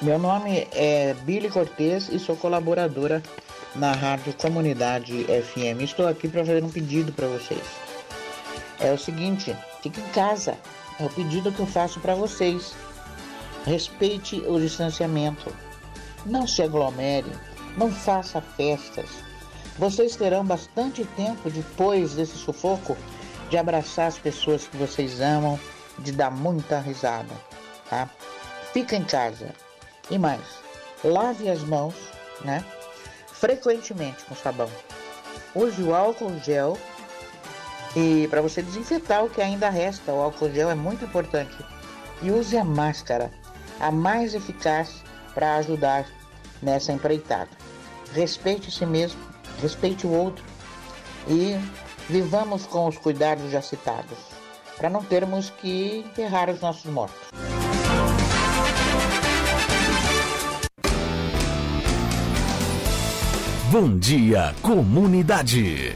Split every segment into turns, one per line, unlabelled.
Meu nome é Billy Cortez e sou colaboradora na Rádio Comunidade FM. Estou aqui para fazer um pedido para vocês. É o seguinte, fique em casa. É o pedido que eu faço para vocês. Respeite o distanciamento. Não se aglomere. Não faça festas. Vocês terão bastante tempo depois desse sufoco de abraçar as pessoas que vocês amam, de dar muita risada, tá? Fica em casa. E mais, lave as mãos, né? Frequentemente com sabão. Use o álcool gel e para você desinfetar o que ainda resta, o álcool gel é muito importante. E use a máscara, a mais eficaz para ajudar nessa empreitada. Respeite si mesmo, respeite o outro e vivamos com os cuidados já citados, para não termos que enterrar os nossos mortos.
Bom dia, comunidade.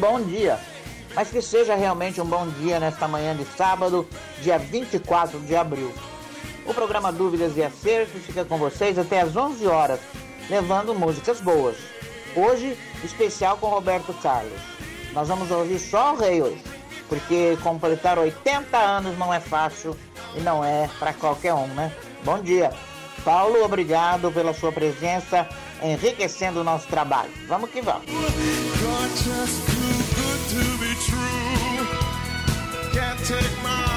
Bom dia. Mas que seja realmente um bom dia nesta manhã de sábado, dia 24 de abril. O programa Dúvidas e Acertos fica com vocês até às 11 horas, levando músicas boas. Hoje, especial com Roberto Carlos. Nós vamos ouvir só o rei hoje, porque completar 80 anos não é fácil e não é para qualquer um, né? Bom dia. Paulo, obrigado pela sua presença, enriquecendo o nosso trabalho. Vamos que vamos.
Just too good to be true. Can't take my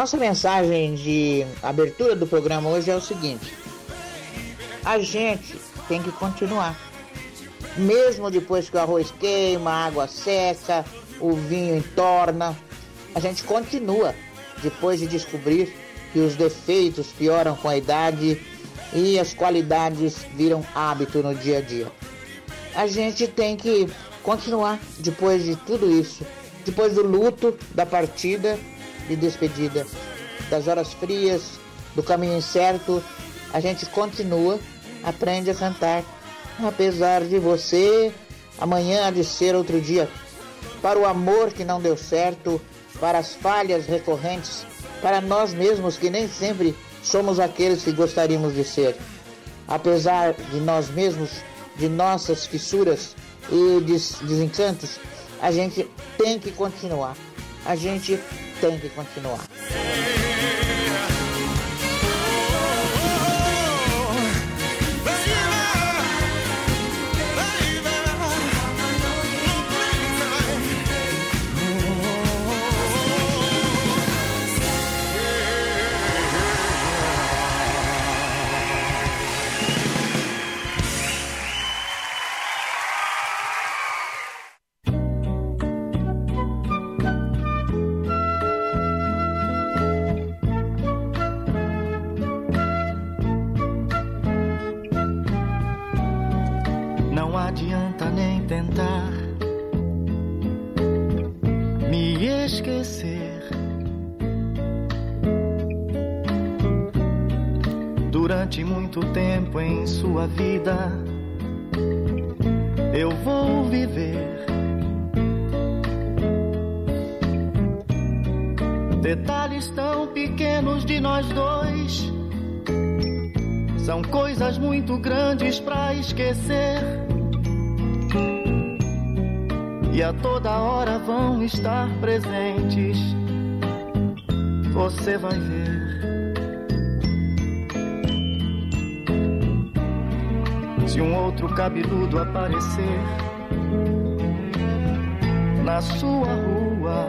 Nossa mensagem de abertura do programa hoje é o seguinte: a gente tem que continuar. Mesmo depois que o arroz queima, a água seca, o vinho entorna, a gente continua depois de descobrir que os defeitos pioram com a idade e as qualidades viram hábito no dia a dia. A gente tem que continuar depois de tudo isso, depois do luto, da partida de despedida, das horas frias, do caminho incerto, a gente continua, aprende a cantar. Apesar de você, amanhã há de ser outro dia. Para o amor que não deu certo, para as falhas recorrentes, para nós mesmos que nem sempre somos aqueles que gostaríamos de ser.
apesar de nós mesmos, de nossas fissuras e des desencantos, a gente tem que continuar. A gente tem que continuar.
Esquecer. E a toda hora vão estar presentes. Você vai ver. se um outro cabeludo aparecer na sua rua.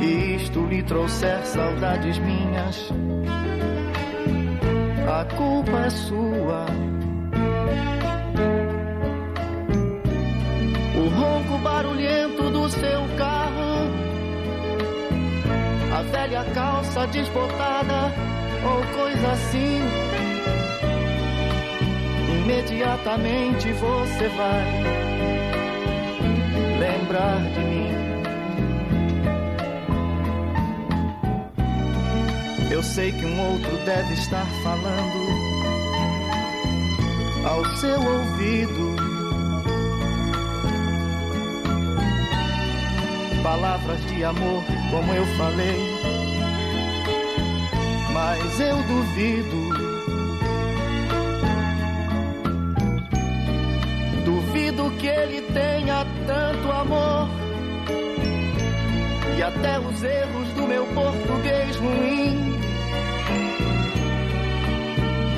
E isto lhe trouxer saudades minhas, a culpa é sua. O ronco barulhento do seu carro, a velha calça desbotada ou coisa assim. Imediatamente você vai lembrar de mim. Eu sei que um outro deve estar falando ao seu ouvido. Palavras de amor, como eu falei mas eu duvido. Duvido que ele tenha tanto amor. E até os erros do meu português ruim.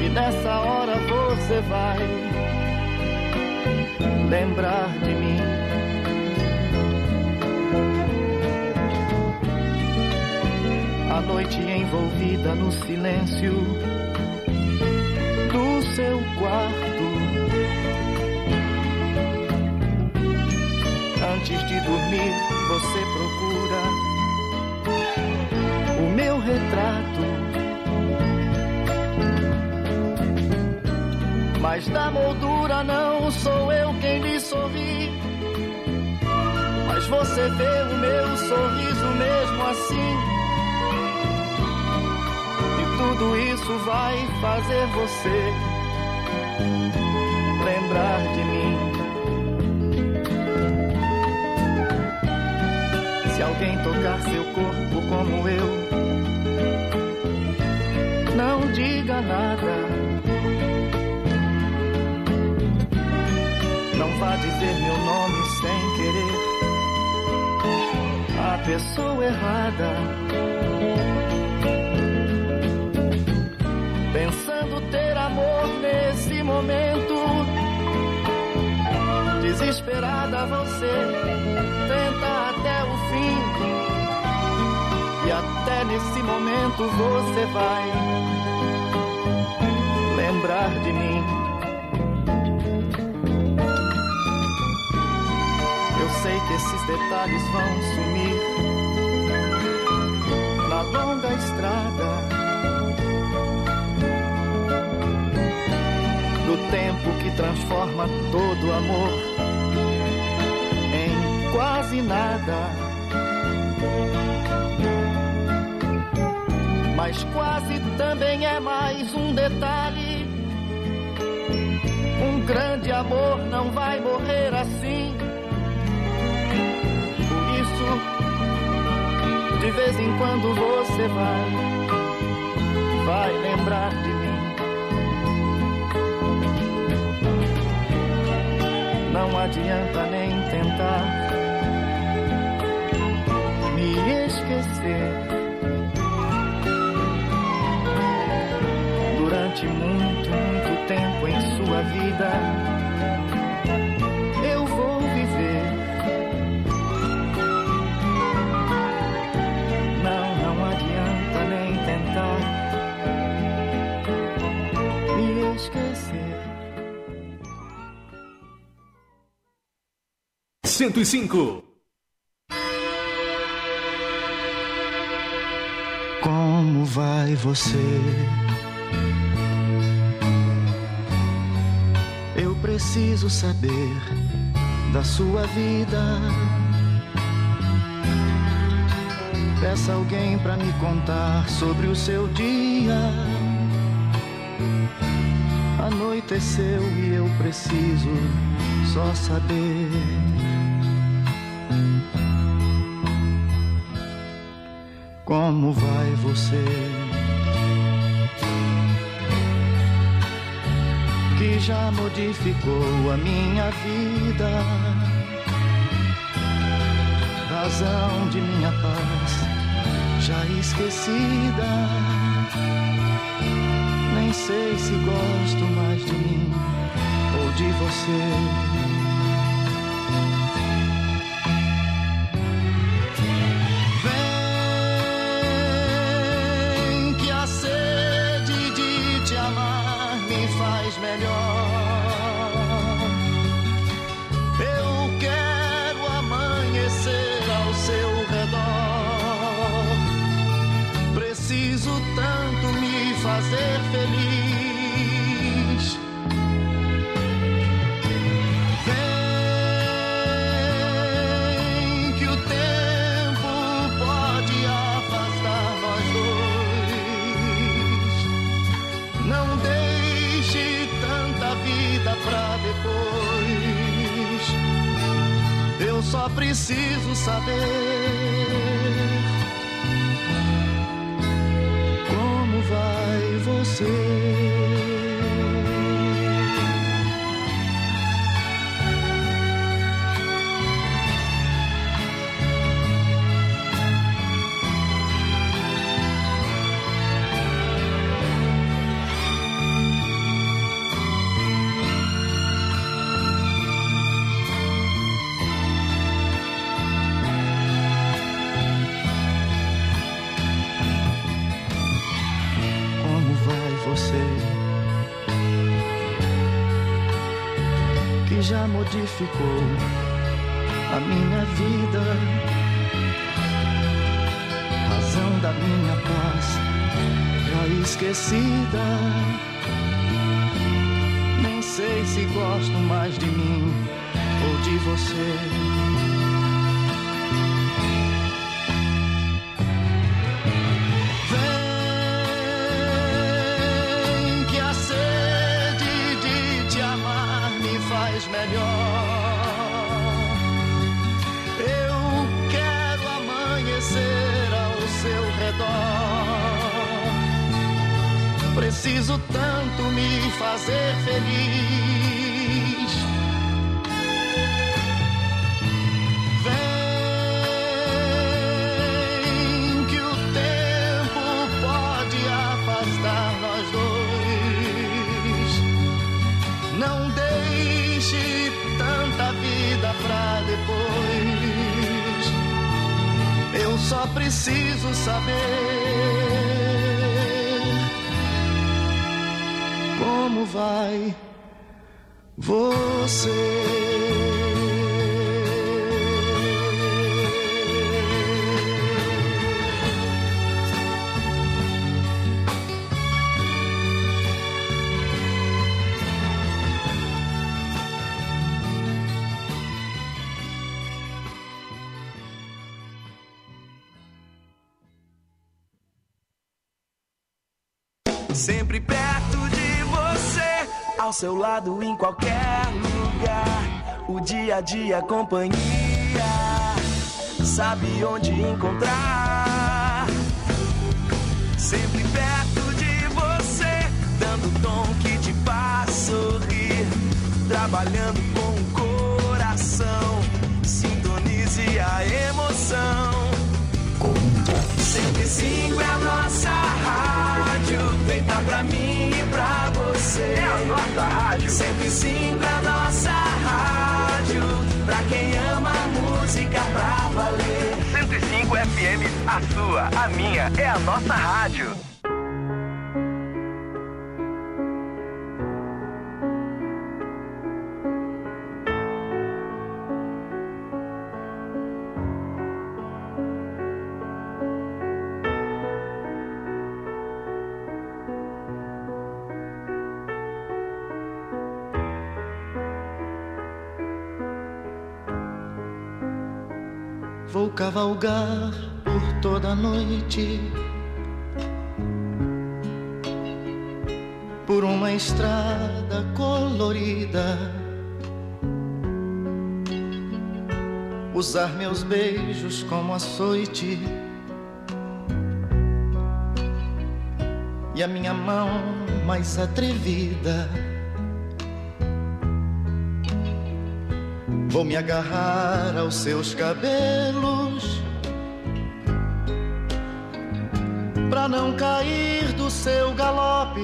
E nessa hora você vai lembrar de mim. a noite envolvida no silêncio do seu quarto. Antes de dormir, você procura retrato. Mas da moldura não sou eu quem lhe sorri. Mas você vê o meu sorriso mesmo assim tudo isso vai fazer você lembrar de mim. Alguém tocar seu corpo como eu, não diga nada. Não vá dizer meu nome sem querer. A pessoa errada. ter amor nesse momento. Desesperada você tenta até o fim. E até nesse momento você vai lembrar de mim. Eu sei que esses detalhes vão sumir na longa estrada tempo que transforma todo amor em quase nada. Mas quase também é mais um detalhe. Um grande amor não vai morrer assim. Por isso, de vez em quando você vai vai lembrar de mim. Não adianta nem tentar me esquecer. Durante muito, muito tempo em sua vida, eu vou viver. Não, não adianta nem tentar me esquecer.
105.
Como vai você? Preciso saber da sua vida. Peça alguém pra me contar sobre o seu dia. Anoiteceu e eu preciso só saber. Como vai você? Já modificou a minha vida, razão de minha paz já esquecida. Nem sei se gosto mais de mim ou de você. Saber modificou a minha vida, razão da minha paz já esquecida. Nem sei se gosto mais de mim ou de você. Vai você.
Sempre você, ao seu lado em qualquer lugar. O dia a dia, companhia, sabe onde encontrar. Sempre perto de você, dando o tom que te faz sorrir. Trabalhando com o coração, sintonize a emoção. Sempre cinco é a nossa rádio, feita pra mim e você. É a nossa rádio. 105 é a nossa rádio, pra quem ama música pra valer.
105 FM, a sua, a minha, é a nossa rádio.
Cavalgar por toda noite por uma estrada colorida. Usar meus beijos como açoite e a minha mão mais atrevida. Vou me agarrar aos seus cabelos pra não cair do seu galope.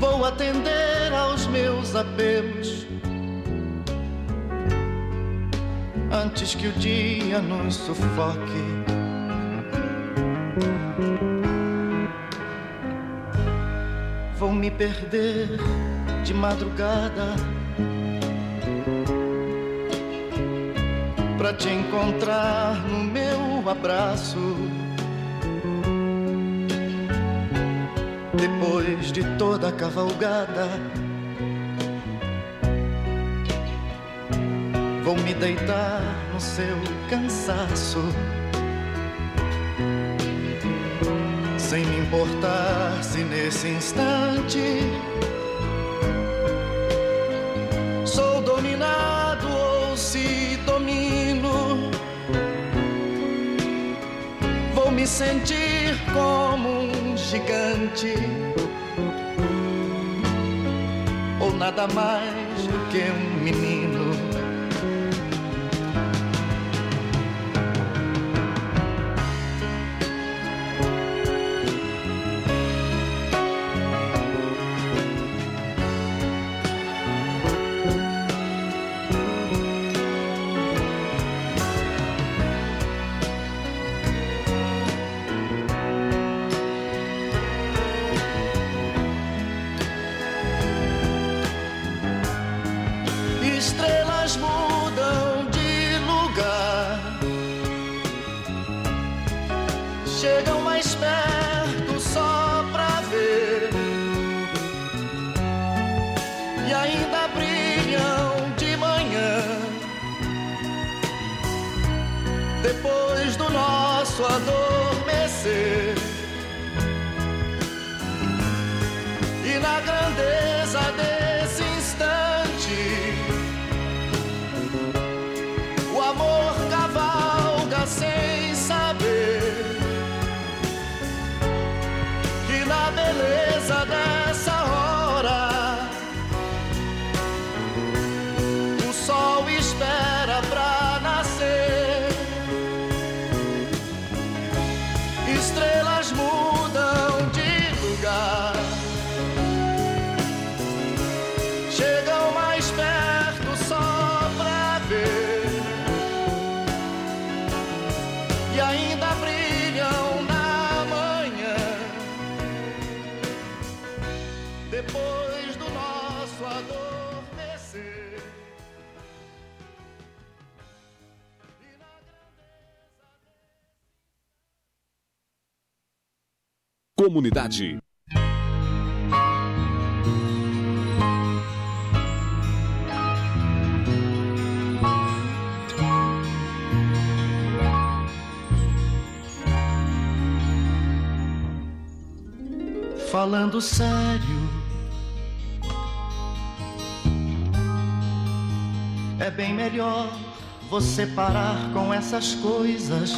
Vou atender aos meus apelos antes que o dia nos sufoque. Vou me perder de madrugada pra te encontrar no meu abraço. Depois de toda a cavalgada, vou me deitar no seu cansaço. Sem me importar se nesse instante sentir como um gigante ou nada mais do que um menino.
Comunidade.
Falando sério, é bem melhor você parar com essas coisas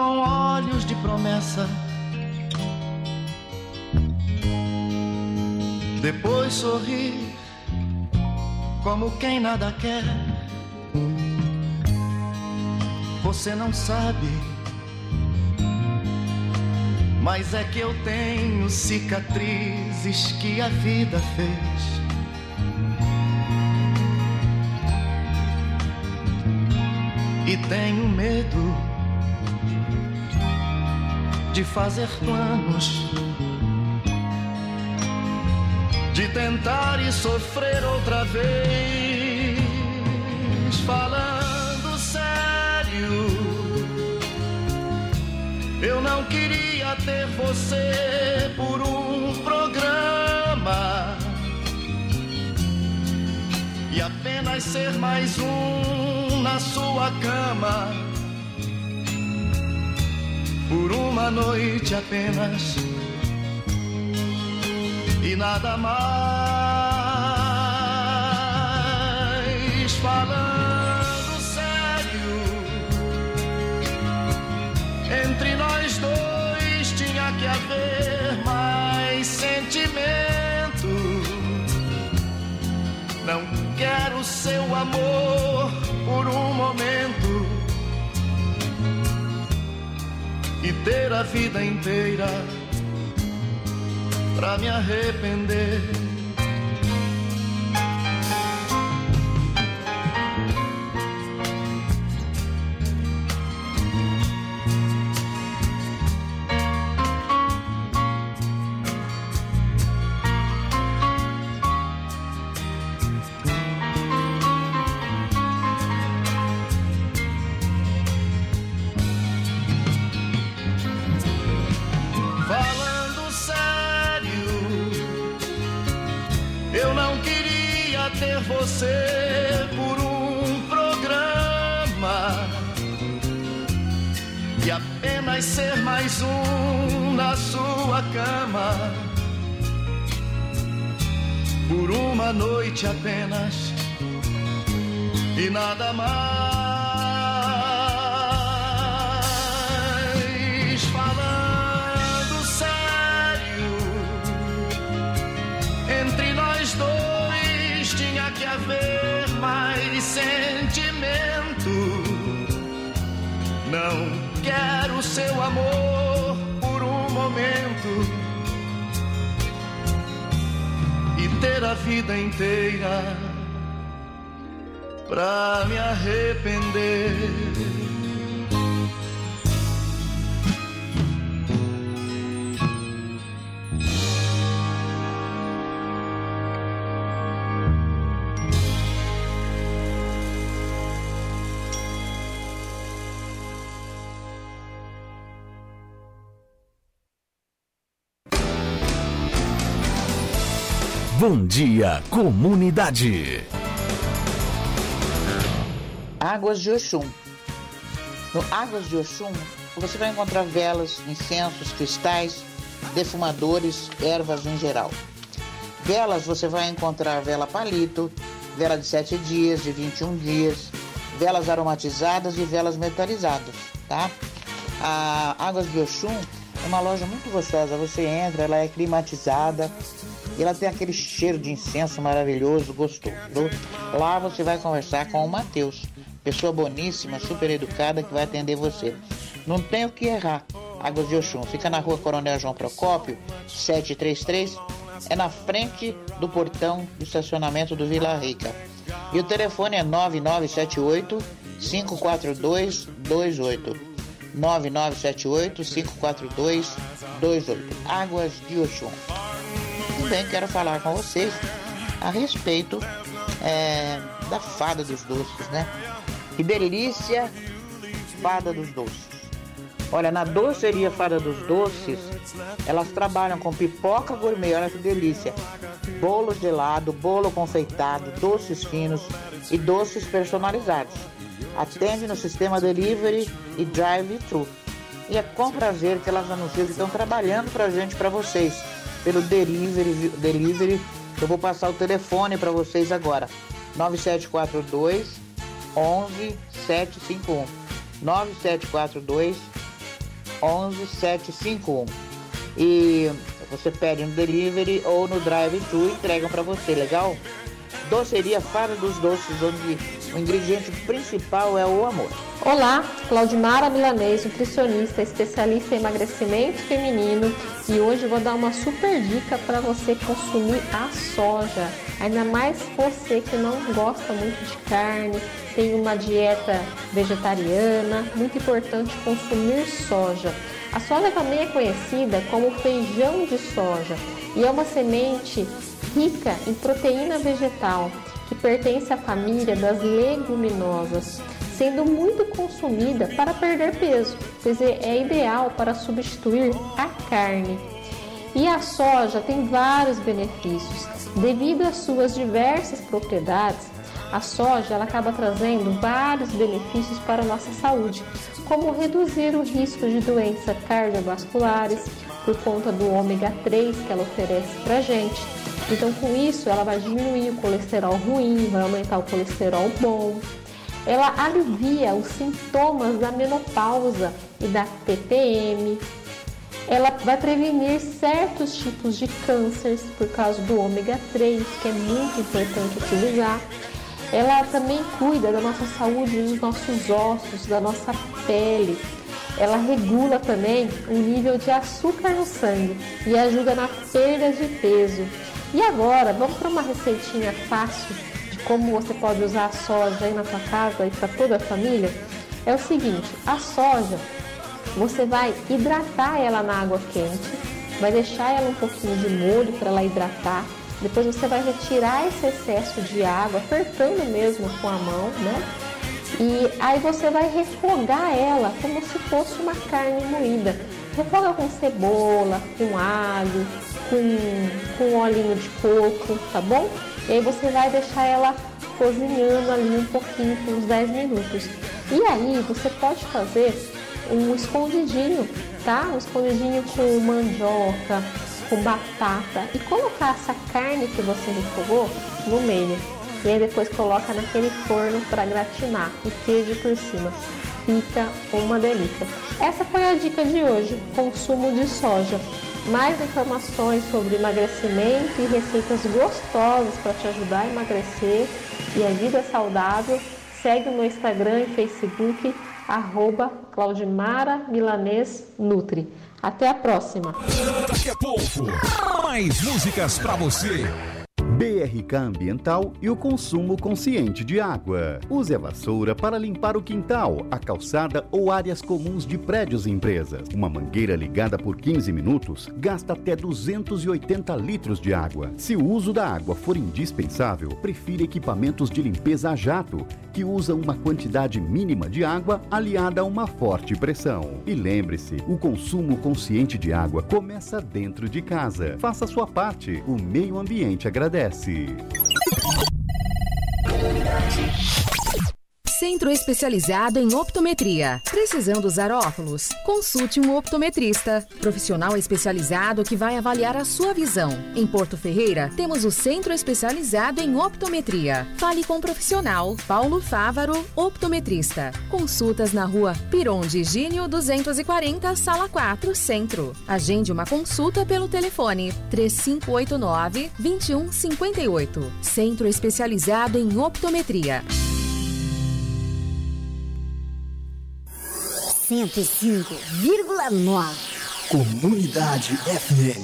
com olhos de promessa. Depois sorrir como quem nada quer. Você não sabe, mas é que eu tenho cicatrizes que a vida fez. e tenho medo de fazer planos, de tentar e sofrer outra vez, falando sério. Eu não queria ter você por um programa e apenas ser mais um na sua cama por uma noite apenas. E nada mais. Falando sério entre nós dois tinha que haver mais sentimento. Não quero seu amor ter a vida inteira pra me arrepender.
Bom dia, comunidade.
Águas de Oxum. No Águas de Oxum, você vai encontrar velas, incensos, cristais, defumadores, ervas em geral. Velas, você vai encontrar vela palito, vela de 7 dias, de 21 dias, velas aromatizadas e velas metalizadas, tá? A Águas de Oxum é uma loja muito gostosa. Você entra, ela é climatizada, e ela tem aquele cheiro de incenso maravilhoso, gostoso. Lá você vai conversar com o Matheus, pessoa boníssima, super educada que vai atender você. Não tem o que errar. Águas de Oxum, fica na rua Coronel João Procópio, 733, é na frente do portão do estacionamento do Vila Rica. E o telefone é 9978 542 28. 9978 542 28. Águas de Oxum também quero falar com vocês a respeito é, da fada dos doces, né? Que delícia, fada dos doces. Olha, na doceria Fada dos Doces, elas trabalham com pipoca gourmet, olha que delícia. Bolo gelado, bolo confeitado, doces finos e doces personalizados. Atende no sistema delivery e drive-thru. E é com prazer que elas anunciam que estão trabalhando pra gente, para vocês pelo delivery, delivery. Eu vou passar o telefone para vocês agora. 9742 11751. 9742 11751. E você pede no delivery ou no drive-thru entregam para você, legal? Doceria Fara dos Doces, onde o ingrediente principal é o amor.
Olá, Claudimara Milanês, nutricionista, especialista em emagrecimento feminino e hoje vou dar uma super dica para você consumir a soja. Ainda mais você que não gosta muito de carne, tem uma dieta vegetariana, muito importante consumir soja. A soja também é conhecida como feijão de soja e é uma semente rica em proteína vegetal que pertence à família das leguminosas, sendo muito consumida para perder peso, pois é, ideal para substituir a carne. E a soja tem vários benefícios. Devido às suas diversas propriedades, a soja ela acaba trazendo vários benefícios para a nossa saúde, como reduzir o risco de doenças cardiovasculares por conta do ômega 3 que ela oferece para a gente. Então, com isso, ela vai diminuir o colesterol ruim, vai aumentar o colesterol bom. Ela alivia os sintomas da menopausa e da TPM. Ela vai prevenir certos tipos de cânceres por causa do ômega 3, que é muito importante utilizar. Ela também cuida da nossa saúde dos nossos ossos, da nossa pele. Ela regula também o nível de açúcar no sangue e ajuda na perda de peso. E agora, vamos para uma receitinha fácil como você pode usar a soja aí na sua casa e para toda a família? É o seguinte, a soja, você vai hidratar ela na água quente, vai deixar ela um pouquinho de molho para ela hidratar, depois você vai retirar esse excesso de água, apertando mesmo com a mão, né? E aí você vai refogar ela como se fosse uma carne moída. Refoga com cebola, com alho, com, com olhinho de coco, tá bom? E aí você vai deixar ela cozinhando ali um pouquinho por uns 10 minutos. E aí você pode fazer um escondidinho, tá? Um escondidinho com mandioca, com batata e colocar essa carne que você refogou no meio. E aí depois coloca naquele forno para gratinar e queijo por cima. Fica uma delícia. Essa foi a dica de hoje, consumo de soja. Mais informações sobre emagrecimento e receitas gostosas para te ajudar a emagrecer e a vida saudável, segue o meu Instagram e Facebook, arroba Claudimara Milanês Nutri. Até a próxima!
Daqui a pouco, mais músicas para você.
BRK Ambiental e o consumo consciente de água. Use a vassoura para limpar o quintal, a calçada ou áreas comuns de prédios e empresas. Uma mangueira ligada por 15 minutos gasta até 280 litros de água. Se o uso da água for indispensável, prefira equipamentos de limpeza a jato, que usam uma quantidade mínima de água aliada a uma forte pressão. E lembre-se, o consumo consciente de água começa dentro de casa. Faça sua parte, o meio ambiente agradece merece.
Centro especializado em optometria. Precisando usar óculos? Consulte um optometrista, profissional especializado que vai avaliar a sua visão. Em Porto Ferreira, temos o Centro especializado em optometria. Fale com o profissional Paulo Fávaro, optometrista. Consultas na rua Piron de Gínio 240, sala 4, Centro. Agende uma consulta pelo telefone 3589 2158. Centro especializado em optometria.
105,9.
Comunidade FM.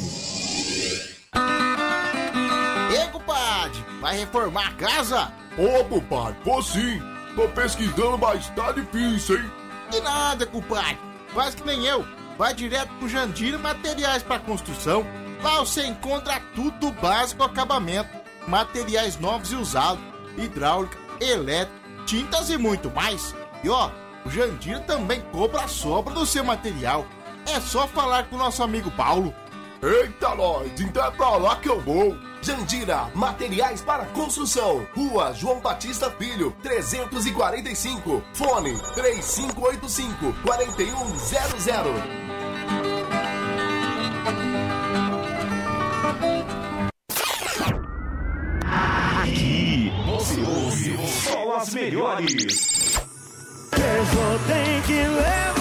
Ei, compadre, vai reformar a casa?
Ô, compadre, vou sim. Tô pesquisando, mas tá difícil, hein?
De nada, compadre. Faz que nem eu. Vai direto pro Jandira Materiais para Construção. Lá você encontra tudo básico acabamento. Materiais novos e usados. Hidráulica, elétrica, tintas e muito mais. E ó, o Jandira também cobra a sobra do seu material. É só falar com o nosso amigo Paulo.
Eita, nós, então é pra lá que eu vou.
Jandira, materiais para construção. Rua João Batista Filho, 345. Fone 3585 4100.
Aqui você ouve só as melhores.
There's you love left.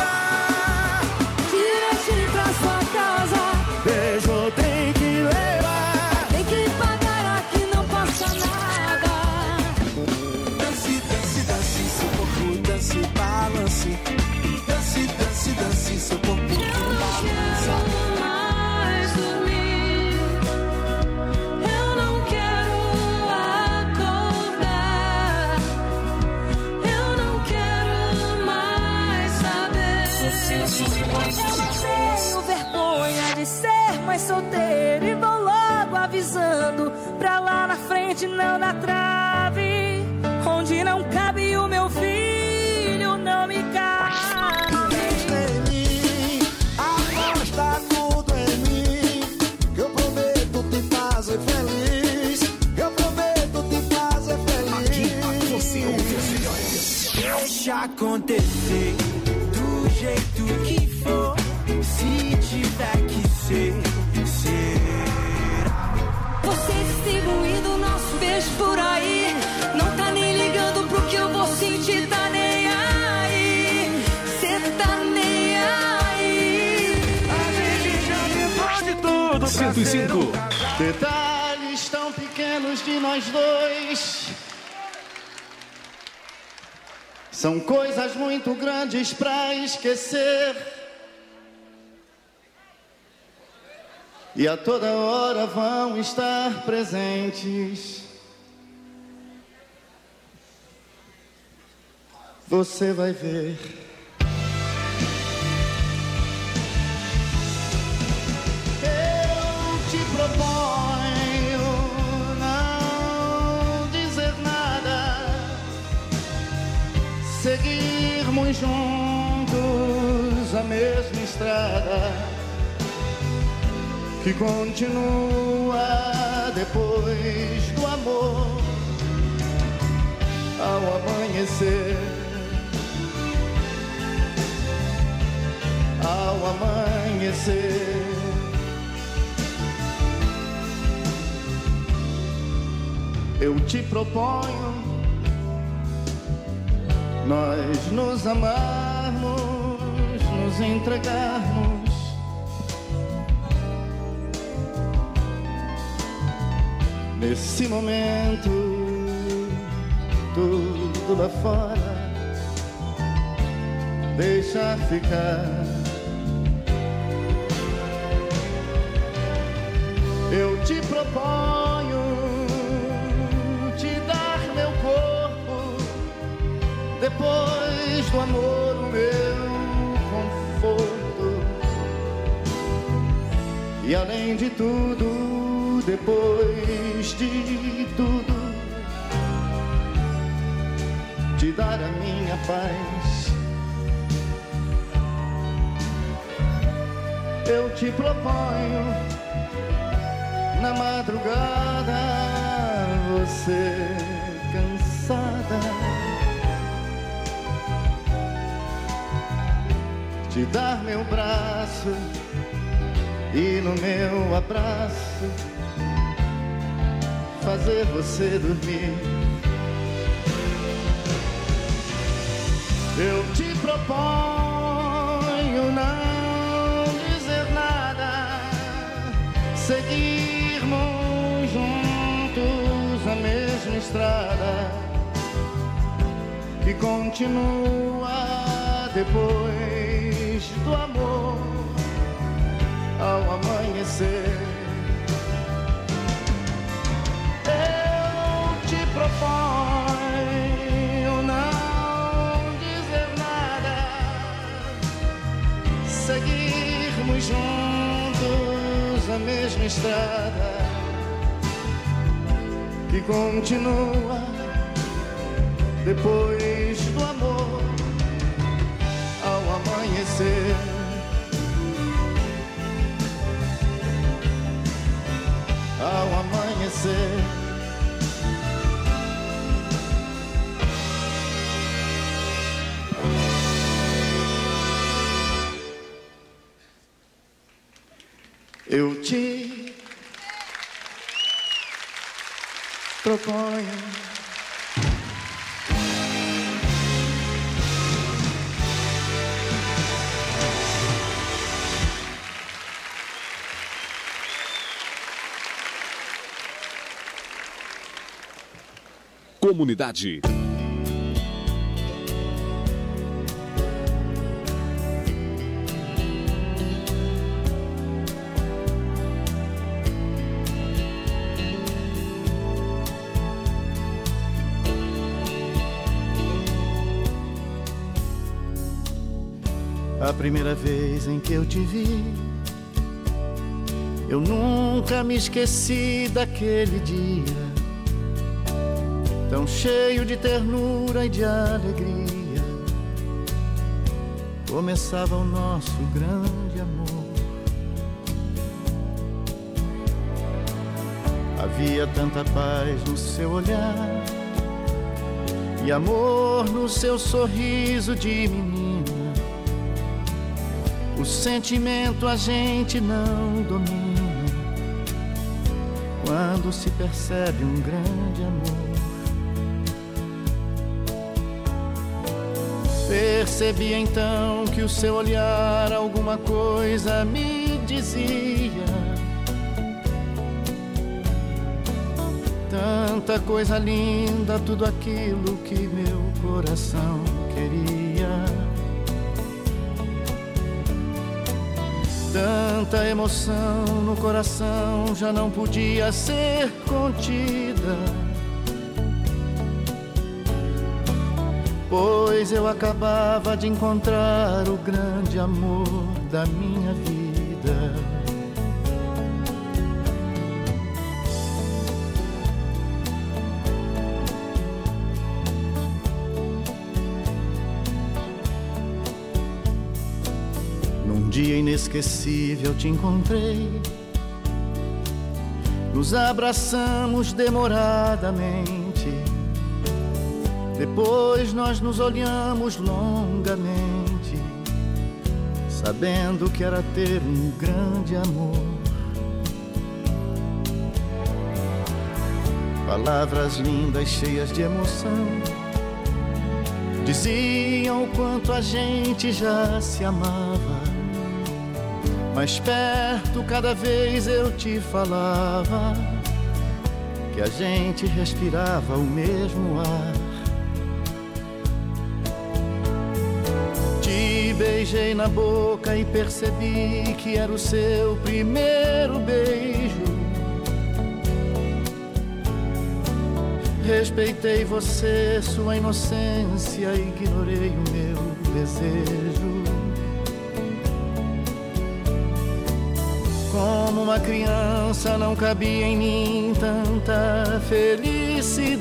E a toda hora vão estar presentes. Você vai ver. Que continua depois do amor ao amanhecer. Ao amanhecer. eu te proponho nós nos amarmos, nos entregarmos. Nesse momento, tudo lá fora, deixa ficar. Eu te proponho te dar meu corpo, depois do amor, o meu conforto. E além de tudo, depois de tudo, te dar a minha paz. Eu te proponho na madrugada você cansada te dar meu braço e no meu abraço fazer você dormir. Eu te proponho não dizer nada, seguirmos juntos a mesma estrada que continua depois do amor ao amanhecer. Estrada que continua depois do amor ao amanhecer. Ao amanhecer. Proponho.
Comunidade.
Primeira vez em que eu te vi, Eu nunca me esqueci daquele dia, tão cheio de ternura e de alegria. Começava o nosso grande amor. Havia tanta paz no seu olhar e amor no seu sorriso de menina. O sentimento a gente não domina quando se percebe um grande amor. Percebi então que o seu olhar alguma coisa me dizia. Tanta coisa linda, tudo aquilo que meu coração queria. Tanta emoção no coração já não podia ser contida. Pois eu acabava de encontrar o grande amor da minha vida. Inesquecível te encontrei. Nos abraçamos demoradamente. Depois nós nos olhamos longamente, sabendo que era ter um grande amor. Palavras lindas, cheias de emoção, diziam o quanto a gente já se amava. Mais perto cada vez eu te falava que a gente respirava o mesmo ar. Te beijei na boca e percebi que era o seu primeiro beijo. Respeitei você, sua inocência, ignorei o meu desejo. Como uma criança não cabia em mim tanta felicidade.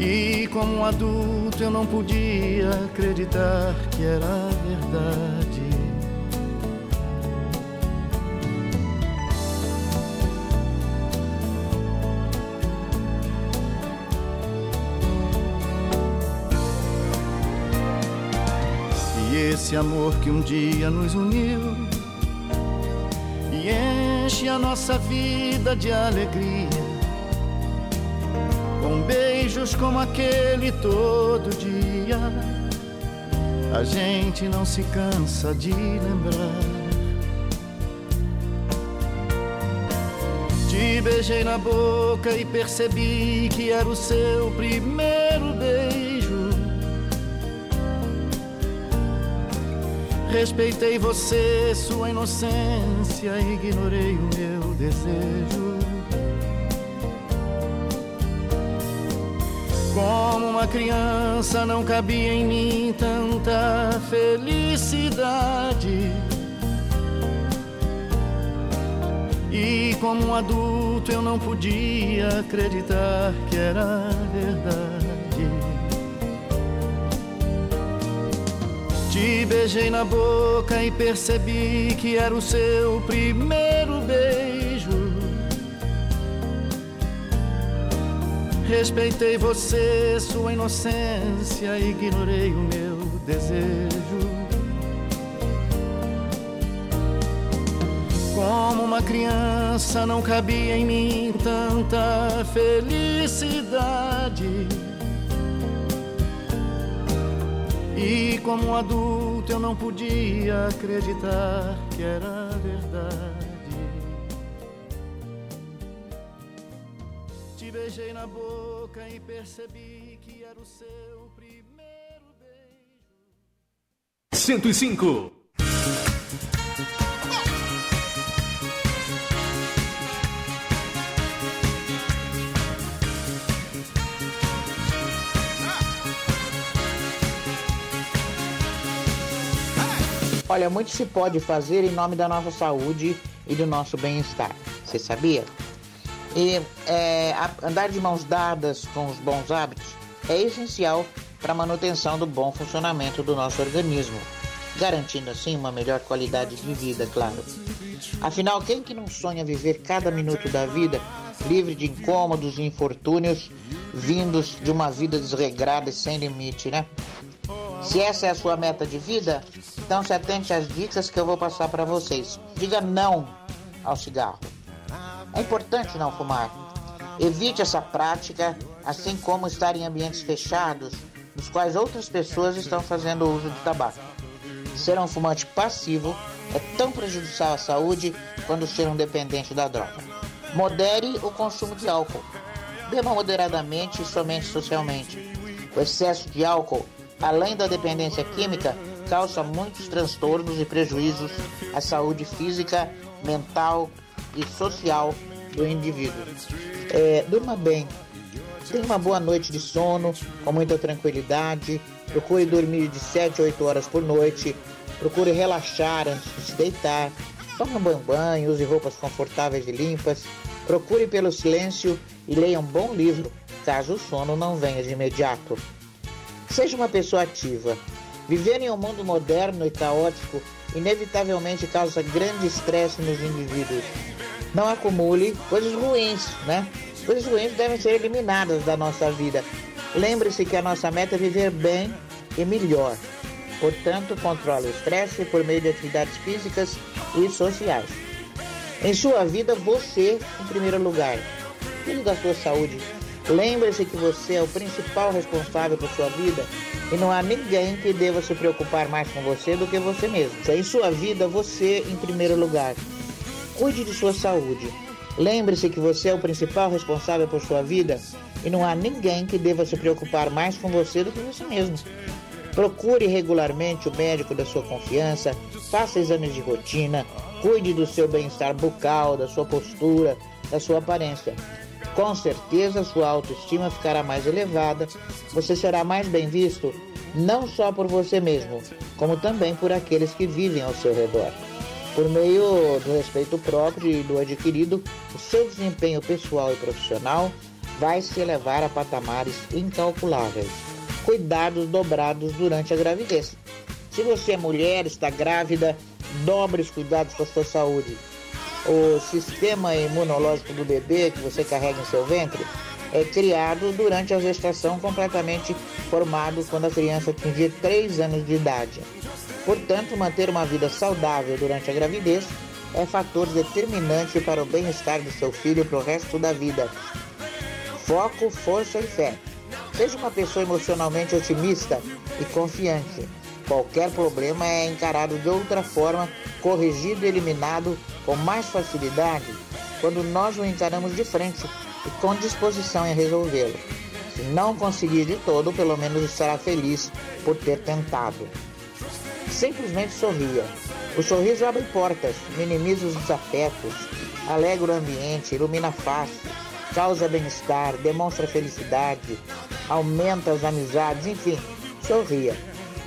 E como um adulto eu não podia acreditar que era verdade. Esse amor que um dia nos uniu e enche a nossa vida de alegria. Com beijos como aquele todo dia, a gente não se cansa de lembrar. Te beijei na boca e percebi que era o seu primeiro beijo. Respeitei você, sua inocência, ignorei o meu desejo. Como uma criança não cabia em mim tanta felicidade. E como um adulto eu não podia acreditar que era verdade. Te beijei na boca e percebi que era o seu primeiro beijo. Respeitei você, sua inocência, ignorei o meu desejo. Como uma criança não cabia em mim tanta felicidade. E como adulto eu não podia acreditar que era verdade. Te beijei na boca e percebi que era o seu primeiro beijo.
105.
Olha, muito se pode fazer em nome da nossa saúde e do nosso bem-estar. Você sabia? E é, andar de mãos dadas com os bons hábitos é essencial para a manutenção do bom funcionamento do nosso organismo, garantindo assim uma melhor qualidade de vida, claro. Afinal, quem que não sonha viver cada minuto da vida livre de incômodos e infortúnios vindos de uma vida desregrada e sem limite, né? Se essa é a sua meta de vida, então se atente às dicas que eu vou passar para vocês. Diga não ao cigarro. É importante não fumar. Evite essa prática, assim como estar em ambientes fechados, nos quais outras pessoas estão fazendo uso de tabaco. Ser um fumante passivo é tão prejudicial à saúde quanto ser um dependente da droga. Modere o consumo de álcool. Beba moderadamente e somente socialmente. O excesso de álcool, além da dependência química, causa muitos transtornos e prejuízos à saúde física, mental e social do indivíduo. É, durma bem. Tenha uma boa noite de sono, com muita tranquilidade. Procure dormir de 7 a 8 horas por noite. Procure relaxar antes de se deitar. Tome um bom banho, use roupas confortáveis e limpas. Procure pelo silêncio e leia um bom livro, caso o sono não venha de imediato. Seja uma pessoa ativa. Viver em um mundo moderno e caótico inevitavelmente causa grande estresse nos indivíduos. Não acumule coisas ruins, né? Coisas ruins devem ser eliminadas da nossa vida. Lembre-se que a nossa meta é viver bem e melhor. Portanto, controle o estresse por meio de atividades físicas e sociais. Em sua vida, você em primeiro lugar. Cuide da sua saúde. Lembre-se que você é o principal responsável por sua vida e não há ninguém que deva se preocupar mais com você do que você mesmo. Em sua vida, você em primeiro lugar. Cuide de sua saúde. Lembre-se que você é o principal responsável por sua vida e não há ninguém que deva se preocupar mais com você do que você mesmo. Procure regularmente o médico da sua confiança, faça exames de rotina, cuide do seu bem-estar bucal, da sua postura, da sua aparência. Com certeza sua autoestima ficará mais elevada, você será mais bem visto, não só por você mesmo, como também por aqueles que vivem ao seu redor. Por meio do respeito próprio e do adquirido, o seu desempenho pessoal e profissional vai se elevar a patamares incalculáveis. Cuidados dobrados durante a gravidez. Se você é mulher, está grávida, dobre os cuidados com a sua saúde. O sistema imunológico do bebê que você carrega em seu ventre é criado durante a gestação completamente formado quando a criança atingir 3 anos de idade. Portanto, manter uma vida saudável durante a gravidez é fator determinante para o bem-estar do seu filho para o resto da vida. Foco, força e fé. Seja uma pessoa emocionalmente otimista e confiante. Qualquer problema é encarado de outra forma, corrigido e eliminado com mais facilidade quando nós o encaramos de frente e com disposição em resolvê-lo. Se não conseguir de todo, pelo menos estará feliz por ter tentado. Simplesmente sorria. O sorriso abre portas, minimiza os desafetos, alegra o ambiente, ilumina a face, causa bem-estar, demonstra felicidade, aumenta as amizades, enfim, sorria.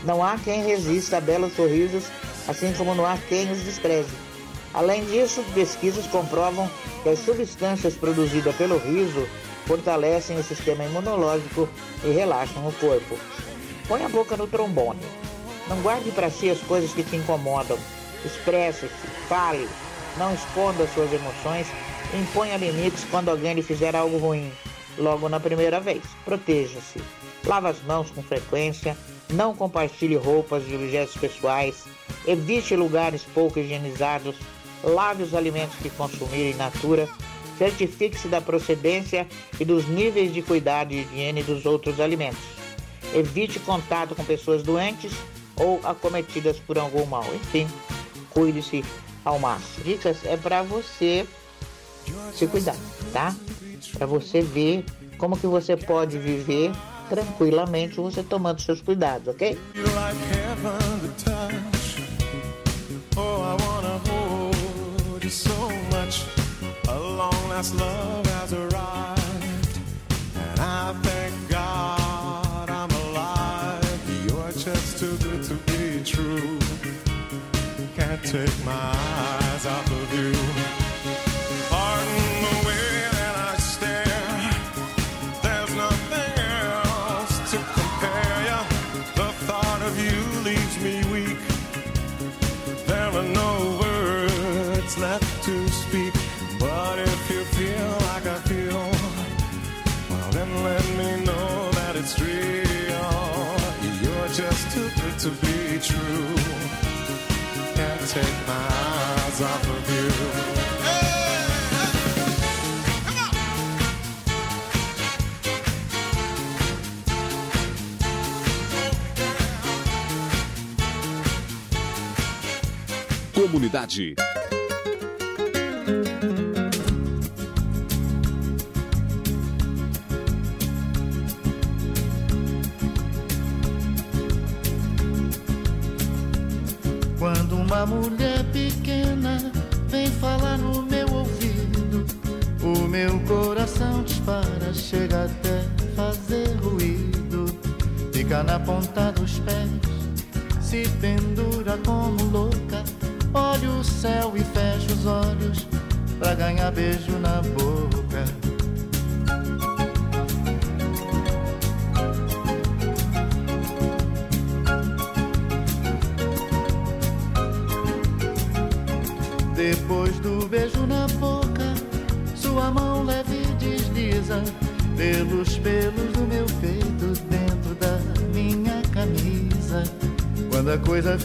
Não há quem resista a belos sorrisos, assim como não há quem os despreze. Além disso, pesquisas comprovam que as substâncias produzidas pelo riso fortalecem o sistema imunológico e relaxam o corpo. Põe a boca no trombone. Não guarde para si as coisas que te incomodam. Expresse-se, fale, não esconda suas emoções e imponha limites quando alguém lhe fizer algo ruim. Logo na primeira vez, proteja-se. Lave as mãos com frequência, não compartilhe roupas e objetos pessoais, evite lugares pouco higienizados, lave os alimentos que consumir in natura, certifique-se da procedência e dos níveis de cuidado e higiene dos outros alimentos. Evite contato com pessoas doentes ou acometidas por algum mal. Enfim, cuide-se ao máximo. Dicas é para você se cuidar, tá? Para você ver como que você pode viver tranquilamente você tomando seus cuidados, ok?
You like
comunidade.
Quando uma mulher pequena vem falar no meu ouvido, o meu coração dispara, chega até fazer ruído. Fica na ponta dos pés, se pendura como louca Olho o céu e fecho os olhos pra ganhar beijo na boca. Depois do beijo na boca, sua mão leve desliza pelos pelos do meu peito dentro da minha camisa. Quando a coisa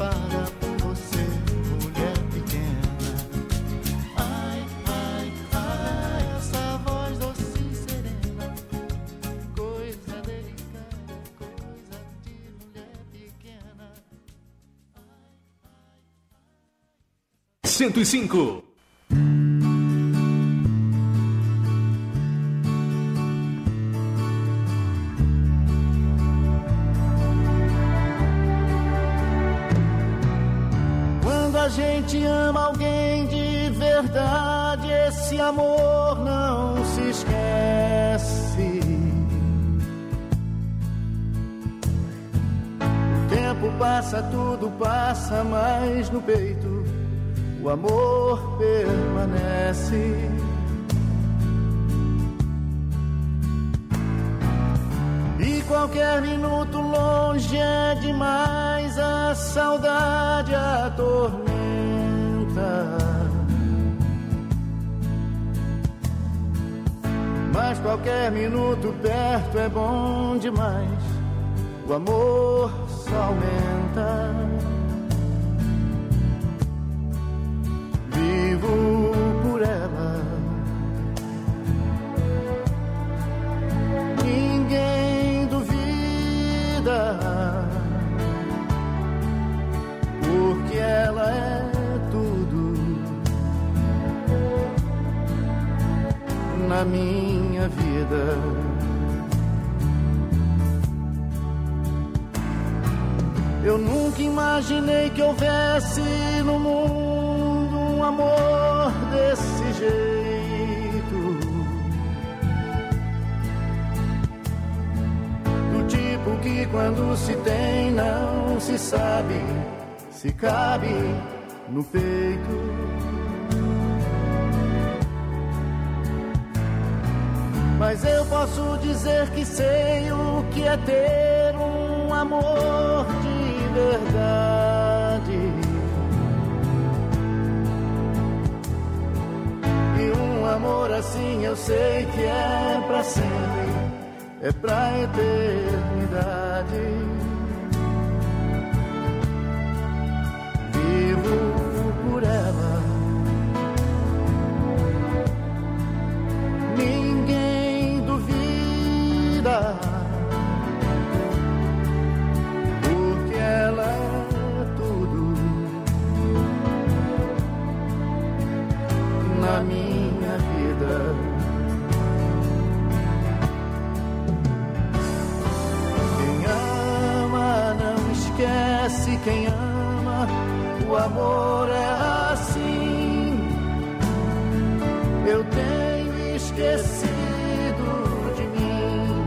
para por você, mulher pequena. Ai, ai, ai, essa voz doce e serena, coisa delicada, coisa de mulher pequena. Ai, ai, ai.
105
passa, mas no peito o amor permanece. E qualquer minuto longe é demais, a saudade atormenta. Mas qualquer minuto perto é bom demais, o amor só aumenta. Minha vida. Eu nunca imaginei que houvesse no mundo um amor desse jeito. Do tipo que quando se tem não se sabe se cabe no peito. Mas eu posso dizer que sei o que é ter um amor de verdade. E um amor assim eu sei que é pra sempre, é pra eternidade. Amor é assim. Eu tenho esquecido de mim,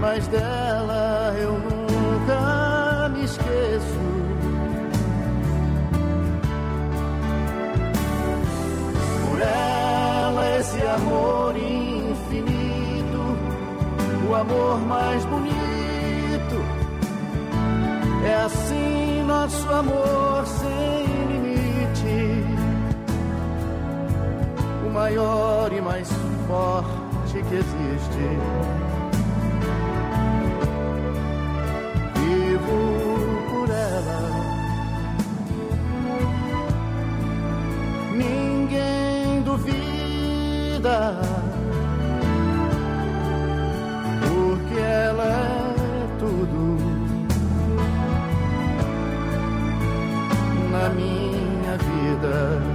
mas dela eu nunca me esqueço. Por ela esse amor infinito, o amor mais bonito. É assim nosso amor sem limite o maior e mais forte que existe. Vivo por ela. Ninguém duvida, minha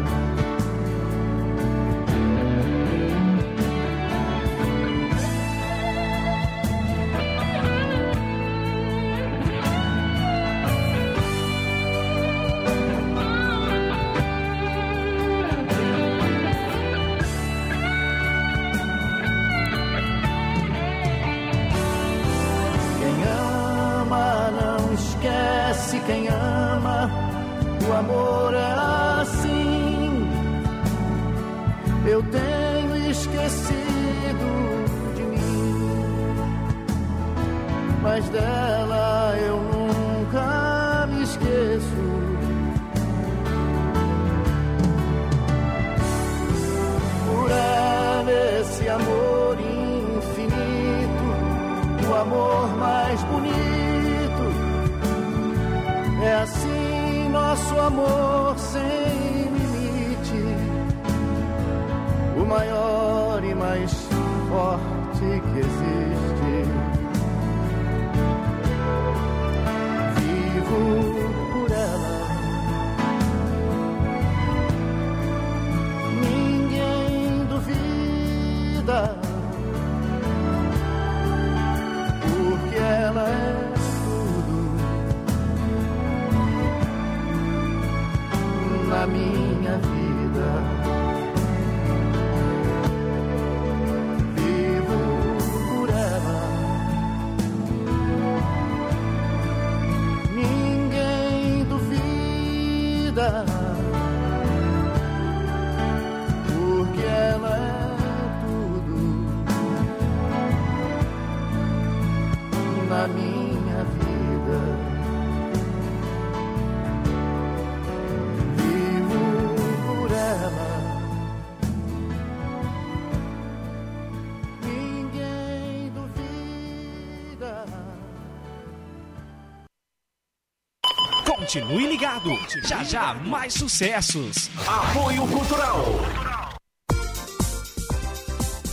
Continue ligado. Já já mais sucessos.
Apoio Cultural.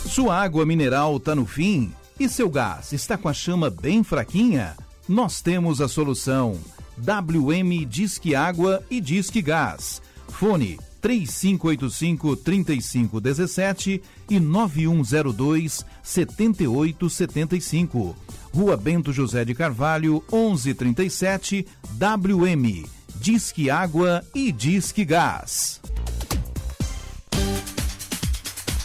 Sua água mineral tá no fim e seu gás está com a chama bem fraquinha? Nós temos a solução. WM Disque Água e Disque Gás. Fone 3585 3517 e 9102 7875. Rua Bento José de Carvalho, 1137, WM. Disque Água e Disque Gás.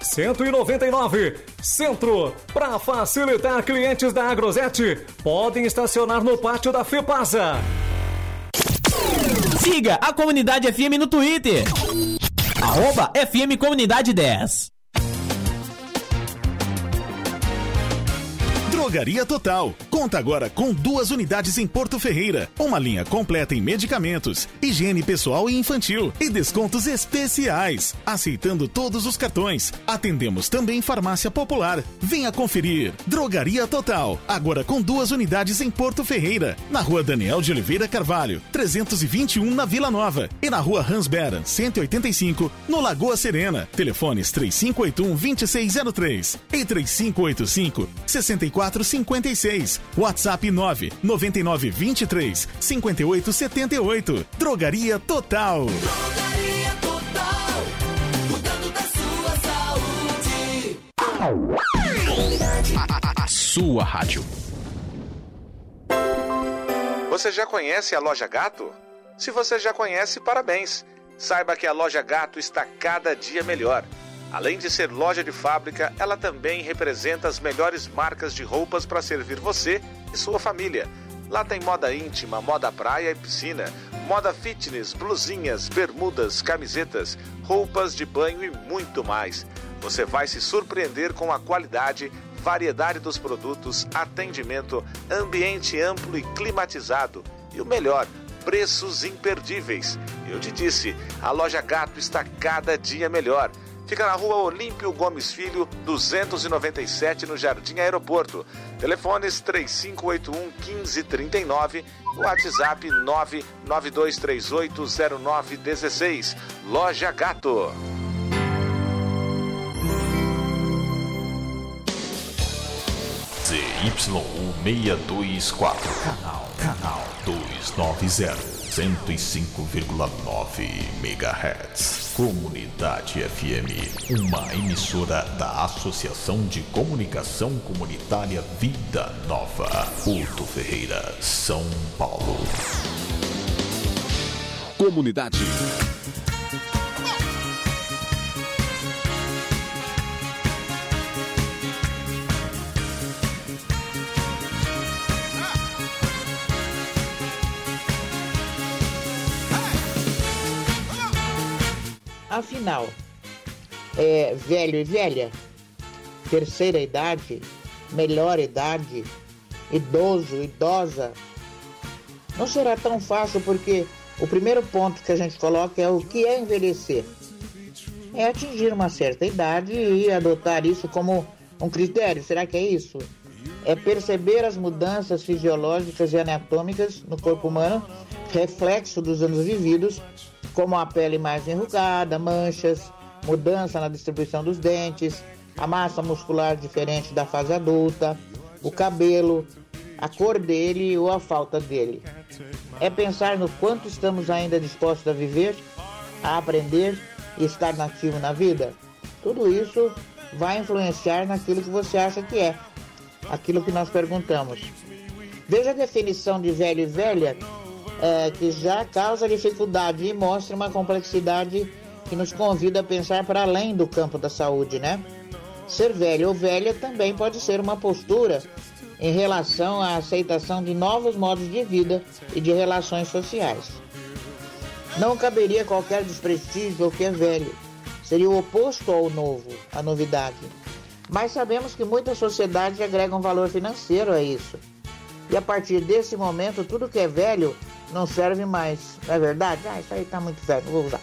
199, Centro. Para facilitar clientes da Agrosete, podem estacionar no pátio da Fepasa.
Siga a Comunidade FM no Twitter. Arroba FM Comunidade 10.
Drogaria Total. Conta agora com duas unidades em Porto Ferreira, uma linha completa em medicamentos, higiene pessoal e infantil e descontos especiais, aceitando todos os cartões. Atendemos também farmácia popular. Venha conferir. Drogaria Total, agora com duas unidades em Porto Ferreira, na Rua Daniel de Oliveira Carvalho, 321 na Vila Nova e na Rua Hans Beran, 185, no Lagoa Serena. Telefones 3581 2603 e 3585 64 56. WhatsApp 9 99 23 58 78. Drogaria Total.
Drogaria Total, cuidando da sua saúde.
A sua rádio.
Você já conhece a Loja Gato? Se você já conhece, parabéns. Saiba que a Loja Gato está cada dia melhor. Além de ser loja de fábrica, ela também representa as melhores marcas de roupas para servir você e sua família. Lá tem moda íntima, moda praia e piscina, moda fitness, blusinhas, bermudas, camisetas, roupas de banho e muito mais. Você vai se surpreender com a qualidade, variedade dos produtos, atendimento, ambiente amplo e climatizado. E o melhor, preços imperdíveis. Eu te disse, a loja Gato está cada dia melhor. Fica na rua Olímpio Gomes Filho, 297, no Jardim Aeroporto. Telefones 3581 1539, WhatsApp 992380916. Loja Gato.
ZYU624, canal, canal 290, 105,9 MHz. Comunidade FM, uma emissora da Associação de Comunicação Comunitária Vida Nova, Porto Ferreira, São Paulo.
Comunidade.
Afinal, é velho e velha, terceira idade, melhor idade, idoso, idosa, não será tão fácil porque o primeiro ponto que a gente coloca é o que é envelhecer. É atingir uma certa idade e adotar isso como um critério. Será que é isso? É perceber as mudanças fisiológicas e anatômicas no corpo humano, reflexo dos anos vividos, como a pele mais enrugada, manchas, mudança na distribuição dos dentes, a massa muscular diferente da fase adulta, o cabelo, a cor dele ou a falta dele. É pensar no quanto estamos ainda dispostos a viver, a aprender e estar nativo na vida. Tudo isso vai influenciar naquilo que você acha que é, aquilo que nós perguntamos. Veja a definição de velho e velha é, que já causa dificuldade e mostra uma complexidade que nos convida a pensar para além do campo da saúde, né? Ser velho ou velha também pode ser uma postura em relação à aceitação de novos modos de vida e de relações sociais. Não caberia qualquer desprestígio ao que é velho. Seria o oposto ao novo, à novidade. Mas sabemos que muitas sociedades agregam valor financeiro a isso. E a partir desse momento, tudo que é velho não serve mais. Não é verdade? Ah, isso aí tá muito velho, não vou usar.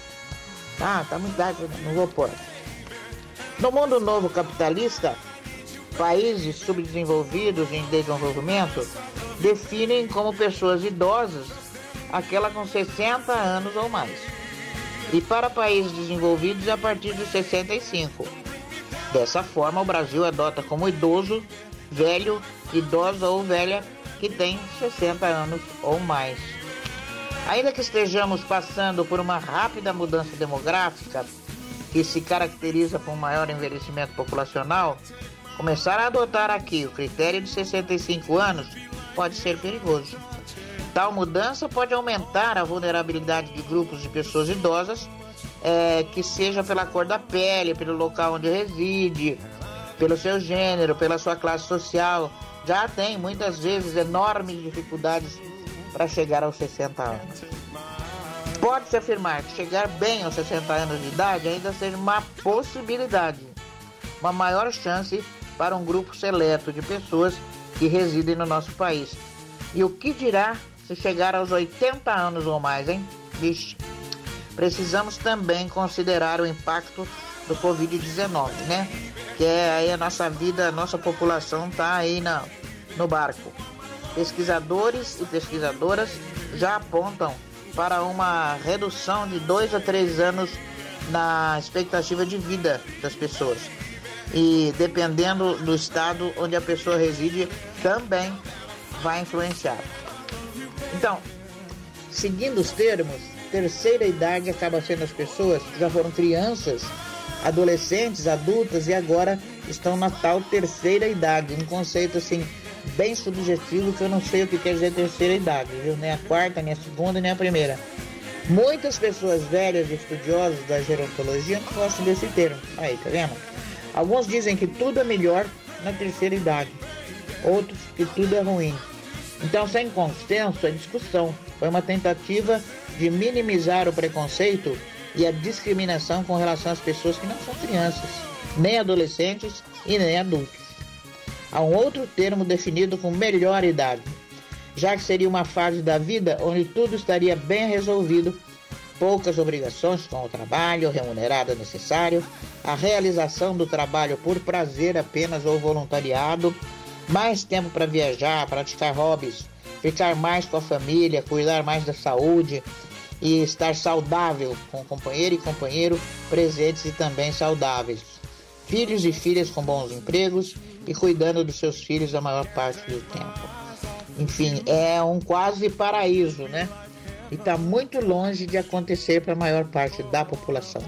Ah, tá muito velho, não vou pôr. No mundo novo capitalista, países subdesenvolvidos em desenvolvimento definem como pessoas idosas aquela com 60 anos ou mais. E para países desenvolvidos a partir de 65. Dessa forma, o Brasil adota como idoso, velho, idosa ou velha que tem 60 anos ou mais. Ainda que estejamos passando por uma rápida mudança demográfica, que se caracteriza por um maior envelhecimento populacional, começar a adotar aqui o critério de 65 anos pode ser perigoso. Tal mudança pode aumentar a vulnerabilidade de grupos de pessoas idosas, é, que seja pela cor da pele, pelo local onde reside, pelo seu gênero, pela sua classe social. Já tem muitas vezes enormes dificuldades para chegar aos 60 anos. Pode-se afirmar que chegar bem aos 60 anos de idade ainda seja uma possibilidade, uma maior chance para um grupo seleto de pessoas que residem no nosso país. E o que dirá se chegar aos 80 anos ou mais, hein? Vixe. Precisamos também considerar o impacto do Covid-19, né? Que é aí a nossa vida, a nossa população tá aí na, no barco. Pesquisadores e pesquisadoras já apontam para uma redução de dois a três anos na expectativa de vida das pessoas. E dependendo do estado onde a pessoa reside, também vai influenciar. Então, seguindo os termos, terceira idade acaba sendo as pessoas que já foram crianças, adolescentes, adultas e agora estão na tal terceira idade. Um conceito assim bem subjetivo que eu não sei o que quer dizer terceira idade, viu? Nem a quarta, nem a segunda, nem a primeira. Muitas pessoas velhas e estudiosas da gerontologia não gostam desse termo. Aí, tá vendo? Alguns dizem que tudo é melhor na terceira idade, outros que tudo é ruim. Então, sem consenso, é discussão. Foi uma tentativa de minimizar o preconceito e a discriminação com relação às pessoas que não são crianças, nem adolescentes e nem adultos. Há um outro termo definido com melhor idade, já que seria uma fase da vida onde tudo estaria bem resolvido, poucas obrigações com o trabalho remunerado necessário, a realização do trabalho por prazer apenas ou voluntariado, mais tempo para viajar, praticar hobbies, ficar mais com a família, cuidar mais da saúde e estar saudável com companheiro e companheiro presentes e também saudáveis. Filhos e filhas com bons empregos e cuidando dos seus filhos a maior parte do tempo. Enfim, é um quase paraíso, né? E está muito longe de acontecer para a maior parte da população.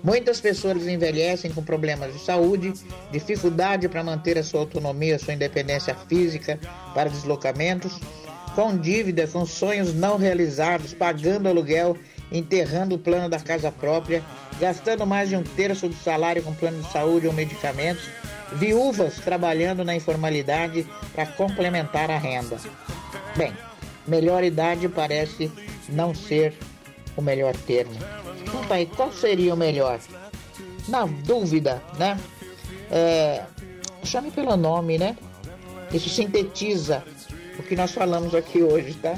Muitas pessoas envelhecem com problemas de saúde, dificuldade para manter a sua autonomia, a sua independência física para deslocamentos, com dívida, com sonhos não realizados, pagando aluguel, enterrando o plano da casa própria, gastando mais de um terço do salário com plano de saúde ou medicamentos, viúvas trabalhando na informalidade para complementar a renda. Bem, melhor idade parece não ser o melhor termo. Tá aí, qual seria o melhor? Na dúvida, né? É, chame pelo nome, né? Isso sintetiza o que nós falamos aqui hoje, tá?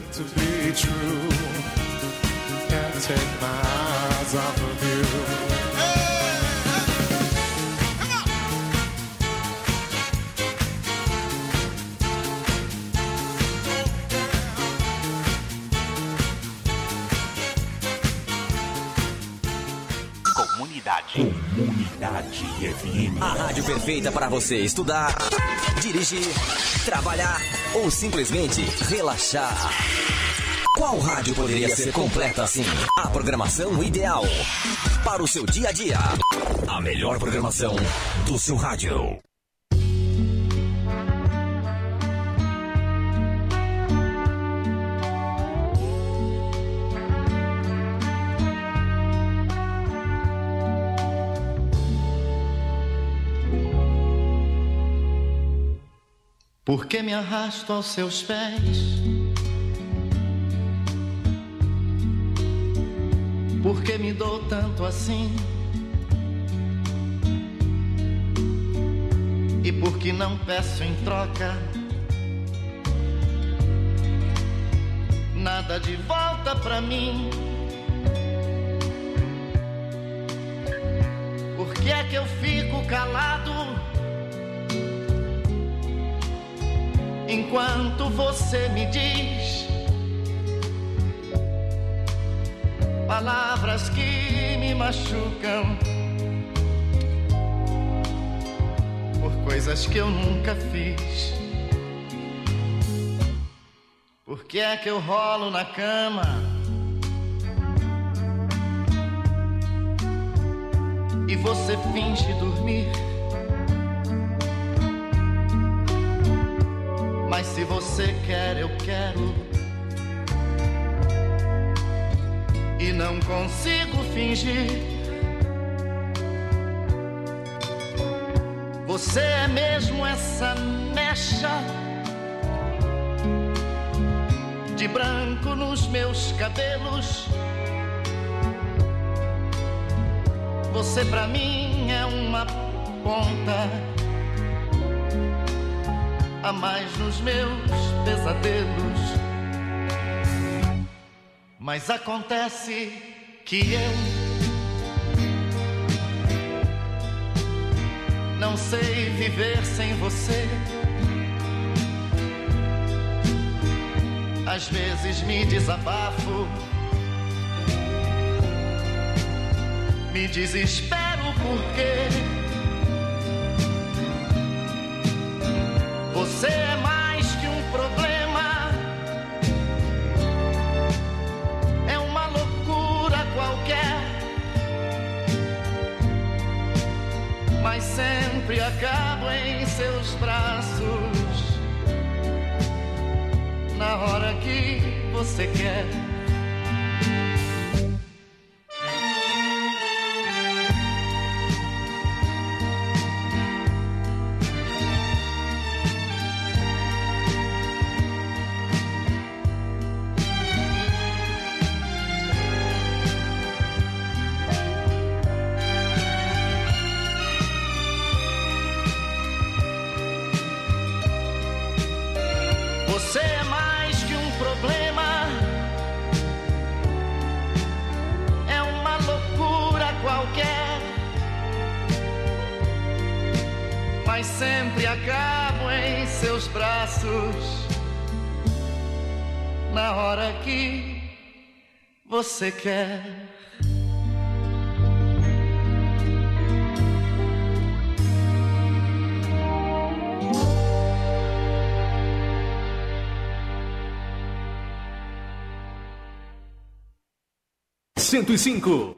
to
Comunidade. Comunidade FM.
A rádio perfeita para você estudar, dirigir, trabalhar ou simplesmente relaxar. Qual rádio poderia ser completa assim? A programação ideal para o seu dia a dia. A melhor programação do seu rádio.
Por que me arrasto aos seus pés? Por que me dou tanto assim? E por que não peço em troca nada de volta pra mim? Por que é que eu fico calado enquanto você me diz palavras que me machucam por coisas que eu nunca fiz? Por que é que eu rolo na cama? e você finge dormir. Mas se você quer, eu quero. E não consigo fingir. Você é mesmo essa mecha de branco nos meus cabelos. Você pra mim é uma ponta a mais nos meus pesadelos. Mas acontece que eu não sei viver sem você. Às vezes me desabafo me desespero porque acabo em seus braços na hora que você quer. Você quer.
Cento e cinco.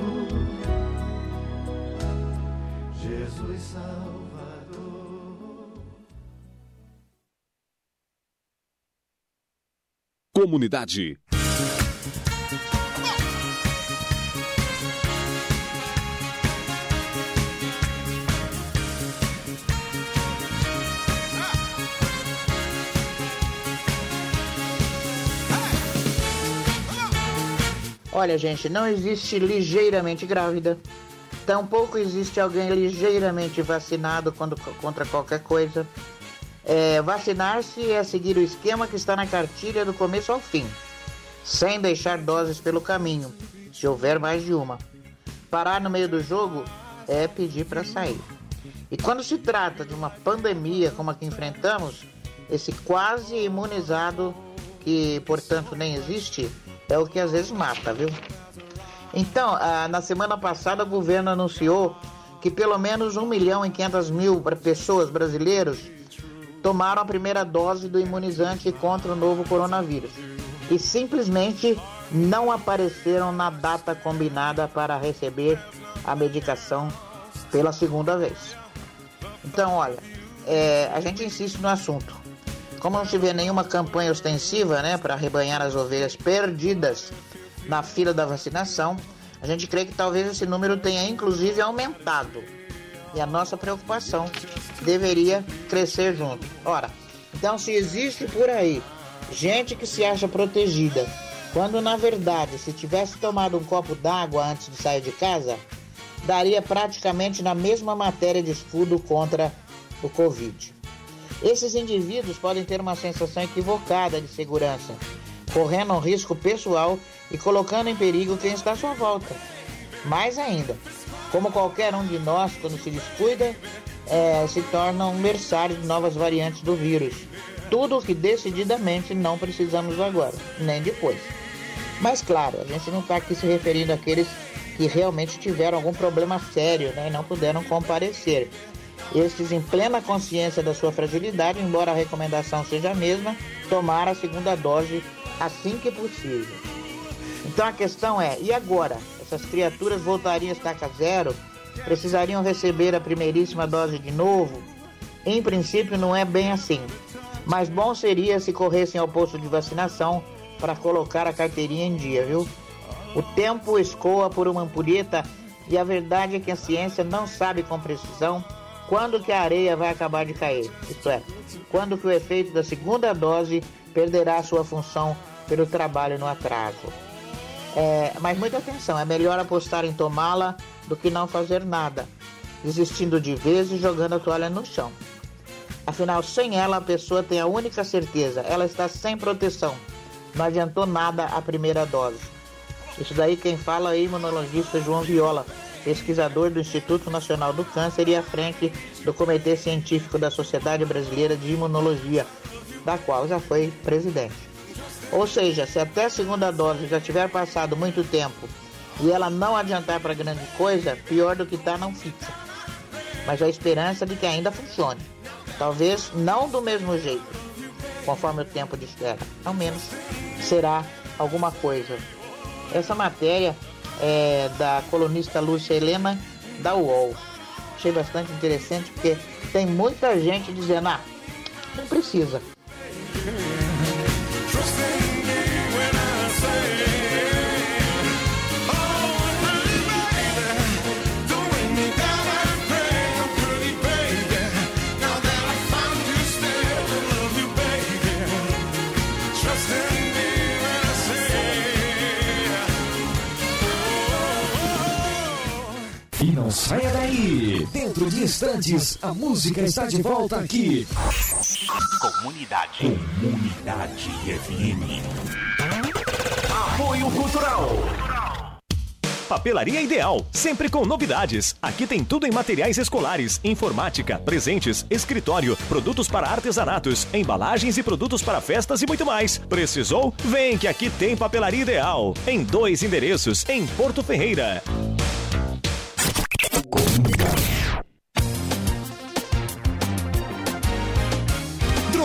Jesus Salvador.
Comunidade.
Olha, gente, não existe ligeiramente grávida. Tampouco existe alguém ligeiramente vacinado quando- contra qualquer coisa. É, Vacinar-se é seguir o esquema que está na cartilha do começo ao fim, sem deixar doses pelo caminho, se houver mais de uma. Parar no meio do jogo é pedir para sair. E quando se trata de uma pandemia como a que enfrentamos, esse quase imunizado, que portanto nem existe, é o que às vezes mata, viu? Então, ah, na semana passada o governo anunciou que pelo menos 1 milhão e 500 mil pessoas brasileiros tomaram a primeira dose do imunizante contra o novo coronavírus e simplesmente não apareceram na data combinada para receber a medicação pela segunda vez. Então, olha, é, a gente insiste no assunto. Como não vê nenhuma campanha ostensiva né, para rebanhar as ovelhas perdidas na fila da vacinação, a gente crê que talvez esse número tenha inclusive aumentado. E a nossa preocupação deveria crescer junto. Ora, então se existe por aí gente que se acha protegida, quando na verdade, se tivesse tomado um copo d'água antes de sair de casa, daria praticamente na mesma matéria de escudo contra o Covid. Esses indivíduos podem ter uma sensação equivocada de segurança, correndo um risco pessoal e colocando em perigo quem está à sua volta. Mais ainda, como qualquer um de nós, quando se descuida, é, se um berçário de novas variantes do vírus. Tudo o que decididamente não precisamos agora, nem depois. Mas claro, a gente não está aqui se referindo àqueles que realmente tiveram algum problema sério né, e não puderam comparecer. Estes, em plena consciência da sua fragilidade, embora a recomendação seja a mesma, tomar a segunda dose assim que possível. Então a questão é: e agora? Essas criaturas voltariam a estaca zero? Precisariam receber a primeiríssima dose de novo? Em princípio, não é bem assim. Mas bom seria se corressem ao posto de vacinação para colocar a carteirinha em dia, viu? O tempo escoa por uma ampulheta e a verdade é que a ciência não sabe com precisão quando que a areia vai acabar de cair. Isto é, quando que o efeito da segunda dose perderá sua função pelo trabalho no atraso. É, mas muita atenção, é melhor apostar em tomá-la do que não fazer nada, desistindo de vez e jogando a toalha no chão. Afinal, sem ela a pessoa tem a única certeza, ela está sem proteção. Não adiantou nada a primeira dose. Isso daí quem fala é o imunologista João Viola, pesquisador do Instituto Nacional do Câncer e à frente do Comitê Científico da Sociedade Brasileira de Imunologia, da qual já foi presidente. Ou seja, se até a segunda dose já tiver passado muito tempo e ela não adiantar para grande coisa, pior do que está não fica. Mas a esperança de que ainda funcione. Talvez não do mesmo jeito, conforme o tempo de espera. Ao menos será alguma coisa. Essa matéria é da colunista Lúcia Helena da UOL. Achei bastante interessante porque tem muita gente dizendo, ah, não precisa.
E não saia daí! Dentro de instantes, a música está de volta aqui.
Comunidade. Comunidade FM.
Apoio Cultural.
Papelaria Ideal, sempre com novidades. Aqui tem tudo em materiais escolares, informática, presentes, escritório, produtos para artesanatos, embalagens e produtos para festas e muito mais. Precisou? Vem que aqui tem Papelaria Ideal. Em dois endereços, em Porto Ferreira. Comunica.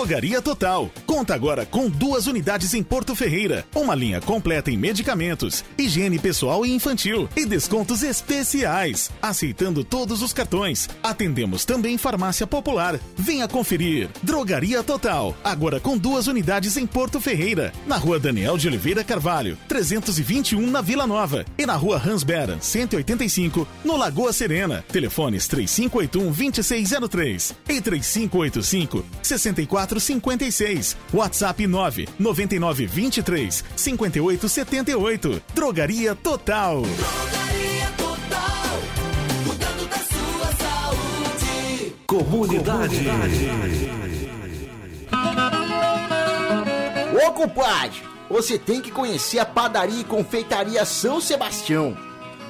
Drogaria Total. Conta agora com duas unidades em Porto Ferreira. Uma linha completa em medicamentos, higiene pessoal e infantil e descontos especiais. Aceitando todos os cartões. Atendemos também farmácia popular. Venha conferir. Drogaria Total. Agora com duas unidades em Porto Ferreira. Na rua Daniel de Oliveira Carvalho, 321 na Vila Nova. E na rua Hans Beran, 185, no Lagoa Serena. Telefones 3581 2603 e 3585 6456. WhatsApp 9 99 23 58 78. Drogaria Total.
Drogaria Total, cuidando da sua saúde.
Comunidade.
Ô compadre, você tem que conhecer a padaria e confeitaria São Sebastião.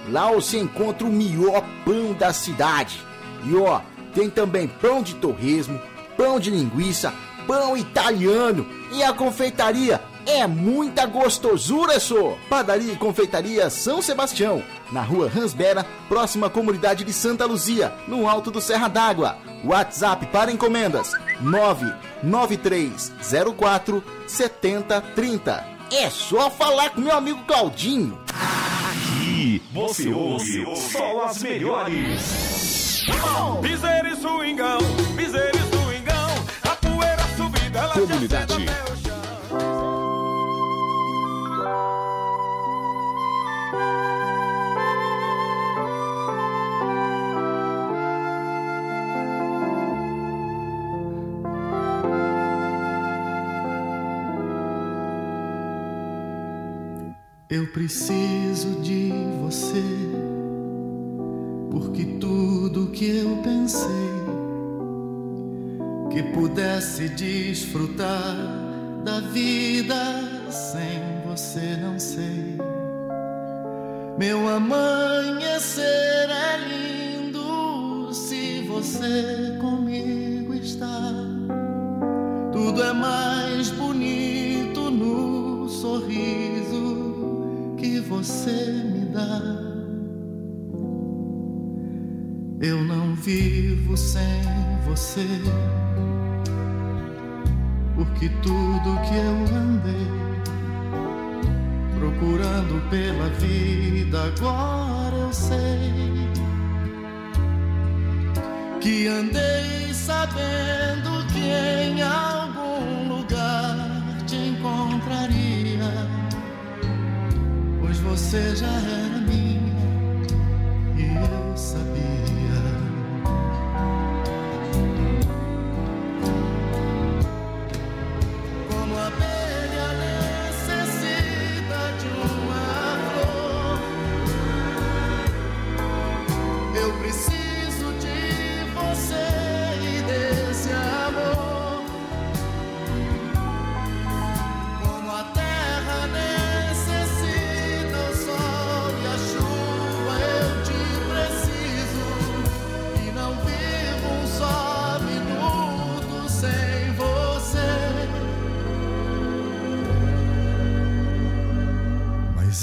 Lá você encontra o melhor pão da cidade. E ó, tem também pão de torresmo, pão de linguiça, pão italiano e a confeitaria É muita gostosura, só! Padaria e Confeitaria São Sebastião, na rua Ransbera, próxima à comunidade de Santa Luzia, no alto do Serra d'Água. WhatsApp para encomendas: 99304 7030. É só falar com meu amigo Claudinho.
Aqui você ouve só as melhores.
Piseira e swingão, e
Comunidade.
Eu preciso de você, porque tudo que eu pensei que pudesse desfrutar da vida sem você não sei. Meu amanhecer é lindo se você comigo está. Tudo é mais bonito no sorriso que você me dá. Eu não vivo sem você, porque tudo que eu andei procurando pela vida, agora eu sei que andei sabendo que em algum lugar te encontraria, pois você já era minha e eu sabia.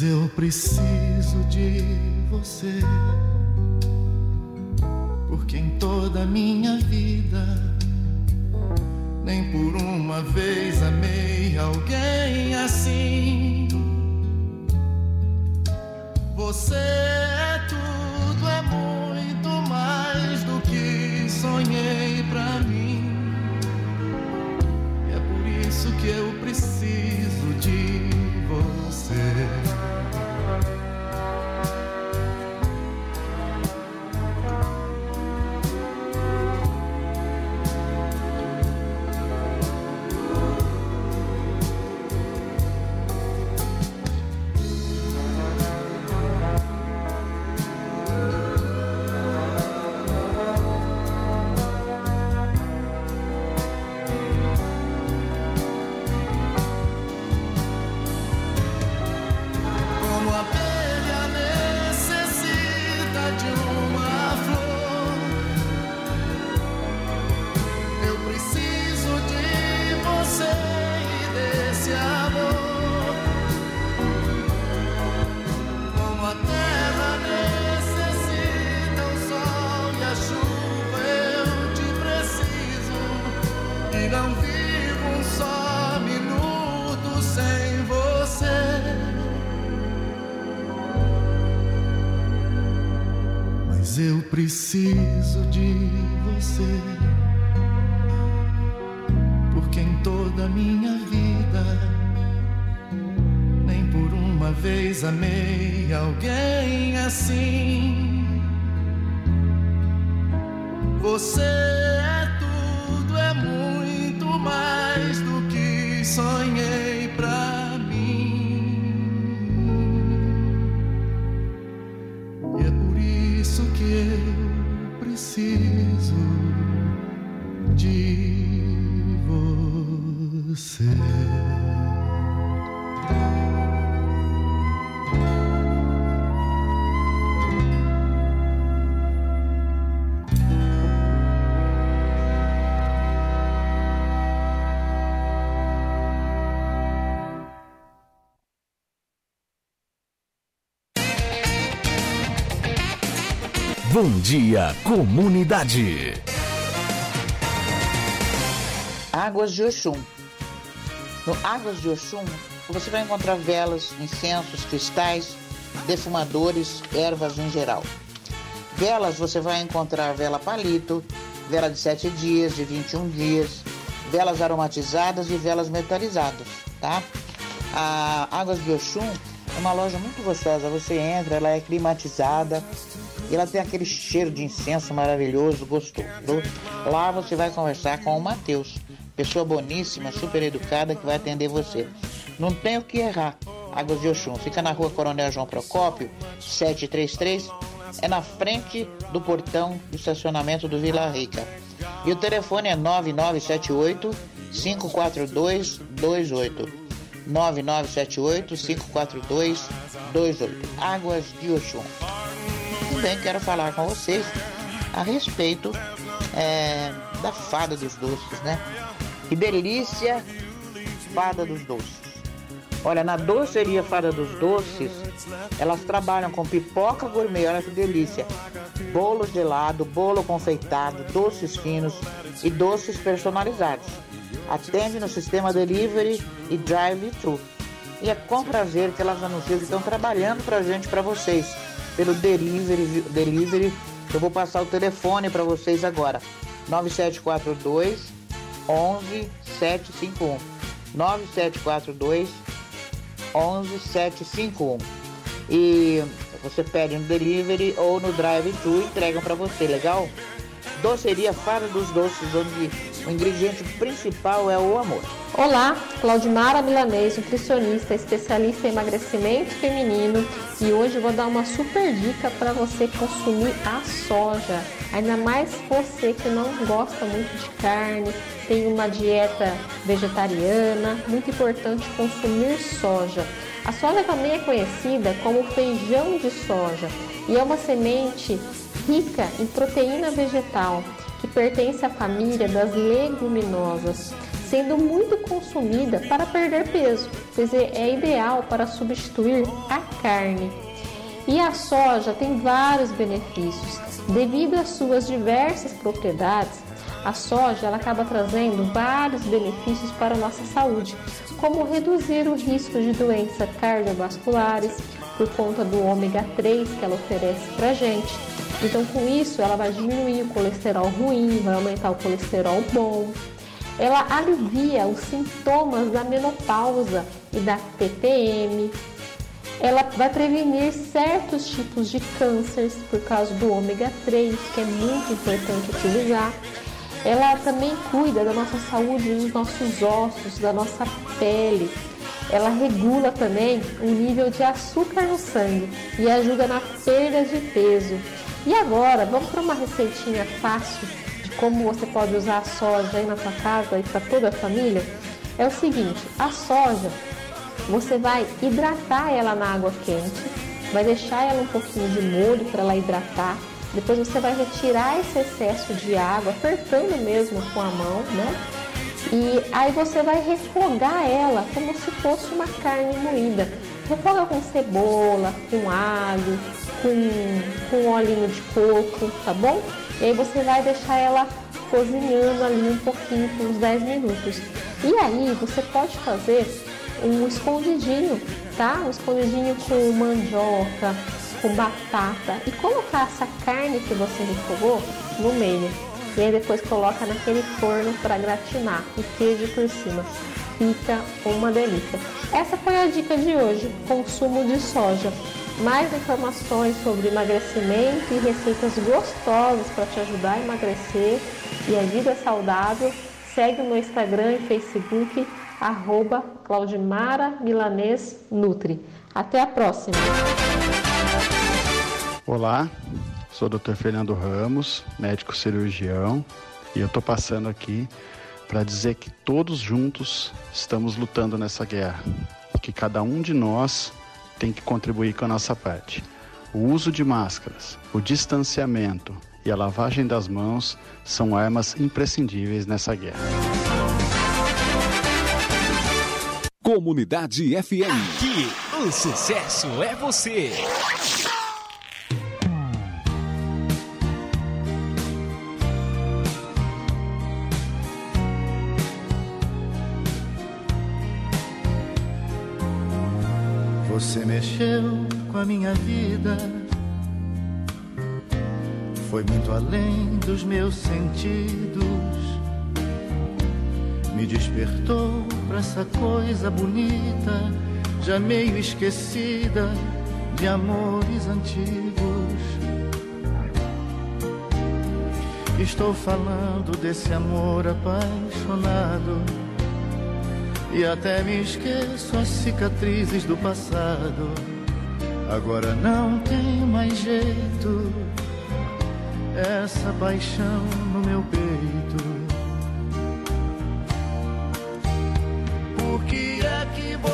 Eu preciso de você, porque em toda a minha vida, nem por uma vez amei alguém assim. Você preciso de você,
Bom dia, comunidade.
Águas de Oxum. No Águas de Oxum, você vai encontrar velas, incensos, cristais, defumadores, ervas em geral. Velas, você vai encontrar vela palito, vela de 7 dias, de 21 dias, velas aromatizadas e velas metalizadas, tá? A Águas de Oxum é uma loja muito gostosa. Você entra, ela é climatizada ela tem aquele cheiro de incenso maravilhoso, gostoso. Lá você vai conversar com o Matheus, pessoa boníssima, super educada que vai atender você. Não tem o que errar. Águas de Oxum fica na rua Coronel João Procópio, 733, é na frente do portão do estacionamento do Vila Rica. E o telefone é 9978 542 28. 9978 542 28. Águas de Oxum. Também quero falar com vocês a respeito é, da fada dos doces, né? Que delícia, fada dos doces. Olha, na doceria Fada dos Doces, elas trabalham com pipoca gourmet, olha que delícia. Bolo gelado, bolo confeitado, doces finos e doces personalizados. Atende no sistema delivery e drive-thru. E é com prazer que elas anunciam que estão trabalhando pra gente, para vocês, pelo delivery, delivery. Eu vou passar o telefone para vocês agora. 9742 11751. 9742 11751. E você pede no delivery ou no drive-thru entregam para você, legal? Doceria Fada dos Doces, onde o ingrediente principal é o amor.
Olá, Claudimara Milanês, nutricionista, especialista em emagrecimento feminino e hoje vou dar uma super dica para você consumir a soja. Ainda mais você que não gosta muito de carne, tem uma dieta vegetariana, muito importante consumir soja. A soja também é conhecida como feijão de soja e é uma semente rica em proteína vegetal que pertence à família das leguminosas, sendo muito consumida para perder peso, pois é ideal para substituir a carne. E a soja tem vários benefícios. Devido às suas diversas propriedades, a soja ela acaba trazendo vários benefícios para a nossa saúde, como reduzir o risco de doenças cardiovasculares por conta do ômega 3 que ela oferece para a gente. Então, com isso, ela vai diminuir o colesterol ruim, vai aumentar o colesterol bom. Ela alivia os sintomas da menopausa e da TPM. Ela vai prevenir certos tipos de cânceres por causa do ômega 3, que é muito importante utilizar. Ela também cuida da nossa saúde dos nossos ossos, da nossa pele. Ela regula também o nível de açúcar no sangue e ajuda na perda de peso. E agora, vamos para uma receitinha fácil de como você pode usar a soja aí na sua casa e para toda a família? É o seguinte, a soja, você vai hidratar ela na água quente, vai deixar ela um pouquinho de molho para ela hidratar, depois você vai retirar esse excesso de água, apertando mesmo com a mão, né? E aí você vai refogar ela como se fosse uma carne moída. Refoga com cebola, com alho, com, com olhinho de coco, tá bom? E aí você vai deixar ela cozinhando ali um pouquinho por uns 10 minutos. E aí você pode fazer um escondidinho, tá? Um escondidinho com mandioca, com batata e colocar essa carne que você refogou no meio. E aí depois coloca naquele forno para gratinar e queijo por cima. Fica uma delícia. Essa foi a dica de hoje: consumo de soja. Mais informações sobre emagrecimento e receitas gostosas para te ajudar a emagrecer e a vida saudável, segue o meu Instagram e Facebook, arroba Claudimara Milanês Nutri. Até a próxima!
Olá, sou o Dr. Fernando Ramos, médico cirurgião, e eu estou passando aqui para dizer que todos juntos estamos lutando nessa guerra e que cada um de nós tem que contribuir com a nossa parte. O uso de máscaras, o distanciamento e a lavagem das mãos são armas imprescindíveis nessa guerra.
Comunidade FM. Aqui, o sucesso é você.
Você mexeu com a minha vida. Foi muito além dos meus sentidos. Me despertou pra essa coisa bonita, já meio esquecida de amores antigos. Estou falando desse amor apaixonado. E até me esqueço as cicatrizes do passado. Agora não tem mais jeito. Essa paixão no meu peito. Por que é que você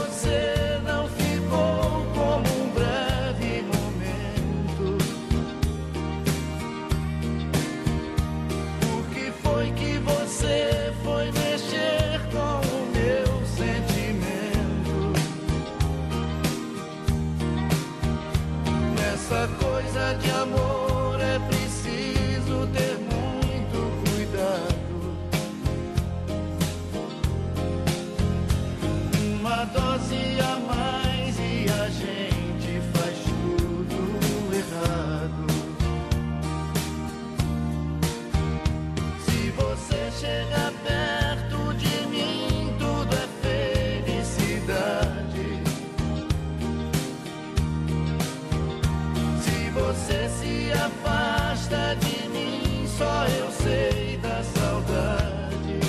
só eu sei da saudade.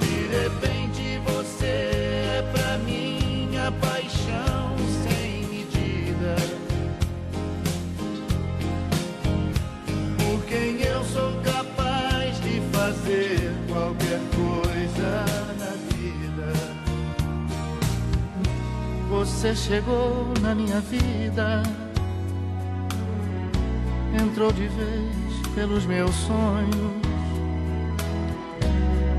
De repente você é pra mim a paixão sem medida. Por quem eu sou capaz de fazer qualquer coisa na vida. Você chegou na minha vida, entrou de vez pelos meus sonhos,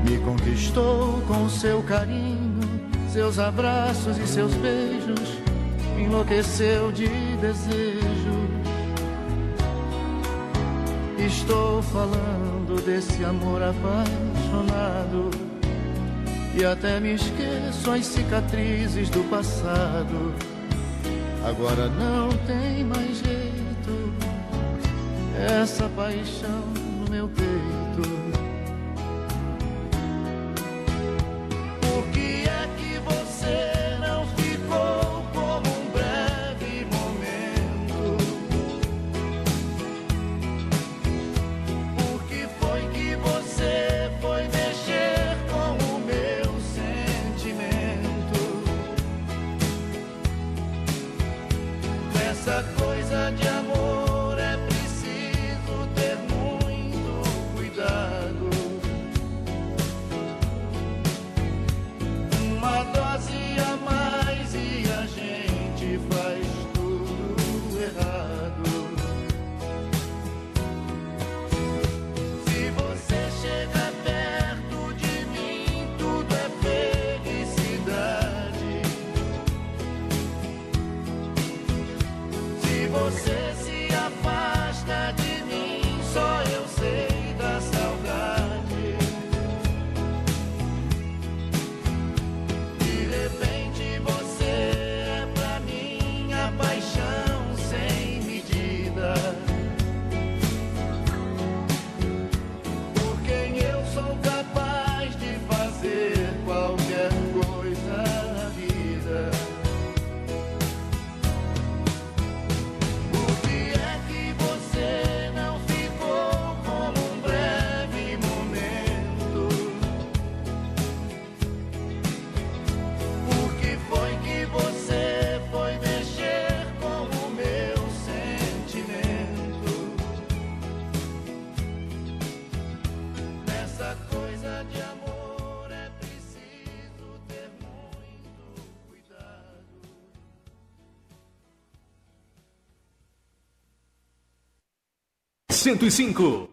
me conquistou com seu carinho, seus abraços e seus beijos, me enlouqueceu de desejo. Estou falando desse amor apaixonado. E até me esqueço as cicatrizes do passado. Agora não tem mais jeito. Essa paixão no meu peito. 105.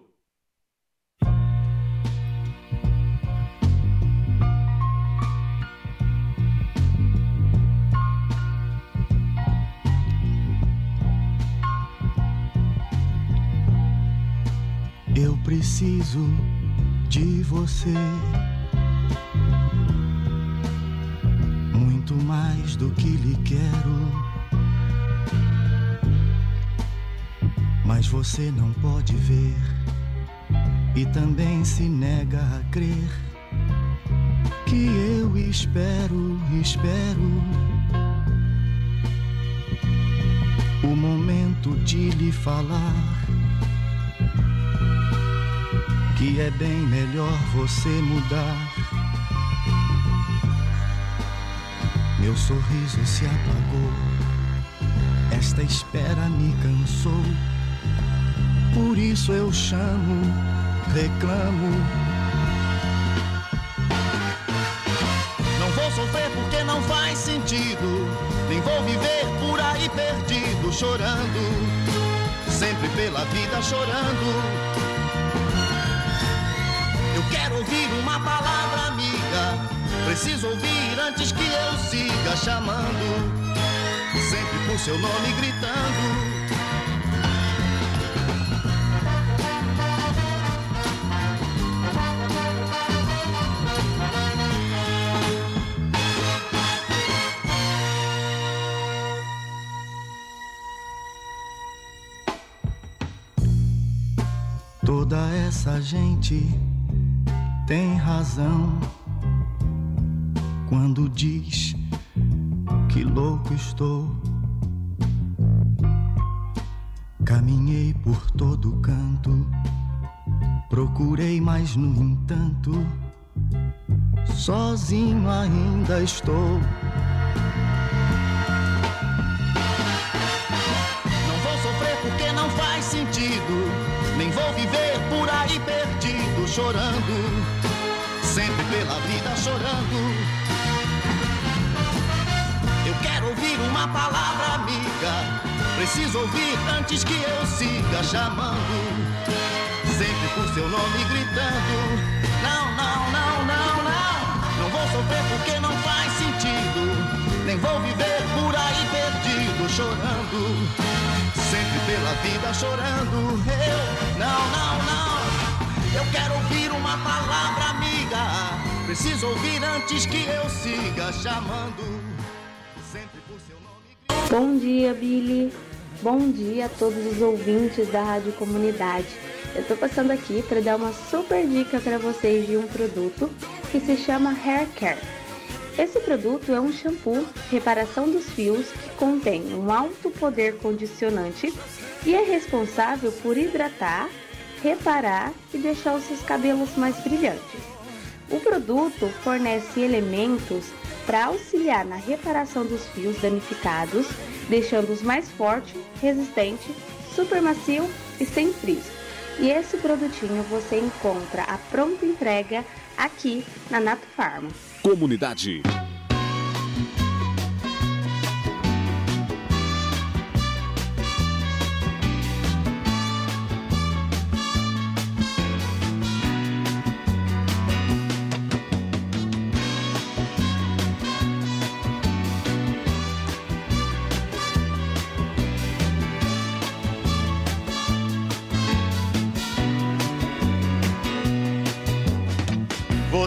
Eu preciso de você muito mais do que lhe quero. Mas você não pode ver e também se nega a crer que eu espero, espero o momento de lhe falar que é bem melhor você mudar. Meu sorriso se apagou, esta espera me cansou. Por isso eu chamo, reclamo. Não vou sofrer porque não faz sentido. Nem vou viver por aí perdido, chorando. Sempre pela vida chorando. Eu quero ouvir uma palavra amiga. Preciso ouvir antes que eu siga chamando. Sempre por seu nome gritando. Essa gente tem razão quando diz que louco estou. Caminhei por todo canto, procurei, mas no entanto, sozinho ainda estou. Chorando. Sempre pela vida chorando. Eu quero ouvir uma palavra amiga. Preciso ouvir antes que eu siga chamando. Sempre por seu nome gritando. Não, não, não, não, não. Não vou sofrer porque não faz sentido. Nem vou viver por aí perdido, chorando sempre pela vida chorando. Eu, não, não, não. Eu quero ouvir uma palavra amiga. Preciso ouvir antes que eu siga chamando. Sempre por seu nome.
Bom dia, Billy. Bom dia a todos os ouvintes da Rádio Comunidade. Eu tô passando aqui para dar uma super dica para vocês de um produto que se chama Hair Care. Esse produto é um shampoo reparação dos fios que contém um alto poder condicionante e é responsável por hidratar, reparar e deixar os seus cabelos mais brilhantes. O produto fornece elementos para auxiliar na reparação dos fios danificados, deixando-os mais forte, resistente, super macio e sem frizz. E esse produtinho você encontra a pronta entrega aqui na Nato Farma.
Comunidade.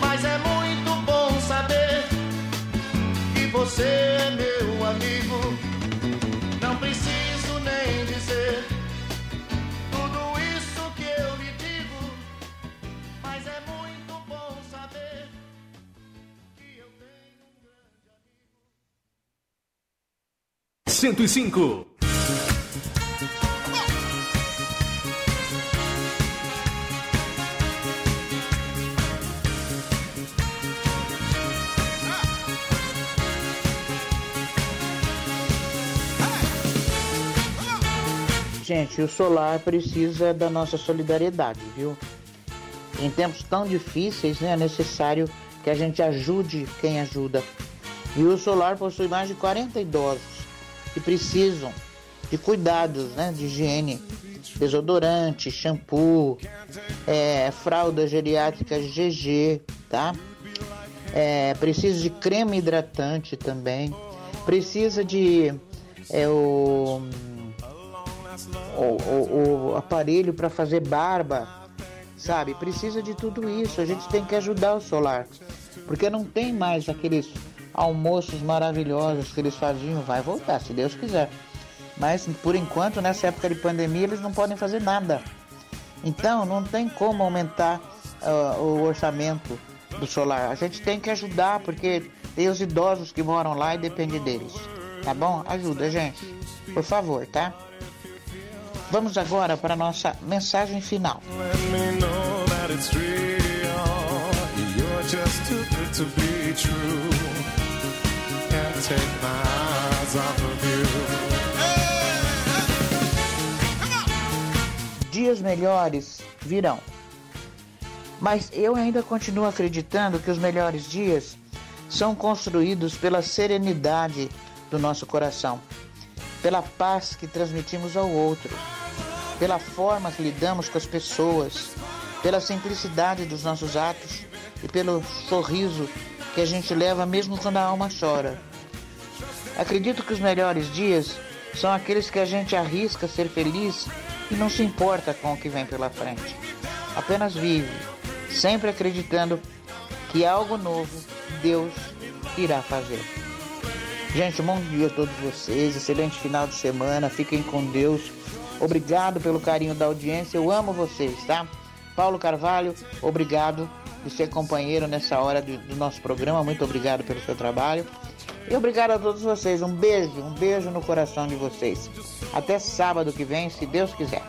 mas é muito bom saber que você é meu amigo. Não preciso nem dizer tudo isso que eu lhe digo, mas é muito bom saber que eu tenho um grande amigo.
105.
Gente, o solar precisa da nossa solidariedade, viu? Em tempos tão difíceis, né, é necessário que a gente ajude quem ajuda. E o solar possui mais de 40 idosos que precisam de cuidados, né, de higiene, desodorante, shampoo, é, fralda geriátrica GG, tá? É, precisa de creme hidratante também, precisa de é, o o, o, aparelho para fazer barba, sabe? Precisa de tudo isso. A gente tem que ajudar o solar, porque não tem mais aqueles almoços maravilhosos que eles faziam. Vai voltar, se Deus quiser. Mas por enquanto, nessa época de pandemia, eles não podem fazer nada. Então, não tem como aumentar uh, o orçamento do solar. A gente tem que ajudar, porque tem os idosos que moram lá e depende deles. Tá bom? Ajuda, gente. Por favor, tá? Vamos agora para a nossa mensagem final. Dias melhores virão. Mas eu ainda continuo acreditando que os melhores dias são construídos pela serenidade do nosso coração, pela paz que transmitimos ao outro, pela forma que lidamos com as pessoas, pela simplicidade dos nossos atos e pelo sorriso que a gente leva mesmo quando a alma chora. Acredito que os melhores dias são aqueles que a gente arrisca ser feliz e não se importa com o que vem pela frente. Apenas vive, sempre acreditando que algo novo Deus irá fazer. Gente, bom dia a todos vocês, excelente final de semana, fiquem com Deus. Obrigado pelo carinho da audiência, eu amo vocês, tá? Paulo Carvalho, obrigado de ser companheiro nessa hora do, do nosso programa, muito obrigado pelo seu trabalho. E obrigado a todos vocês, um beijo, um beijo no coração de vocês. Até sábado que vem, se Deus quiser.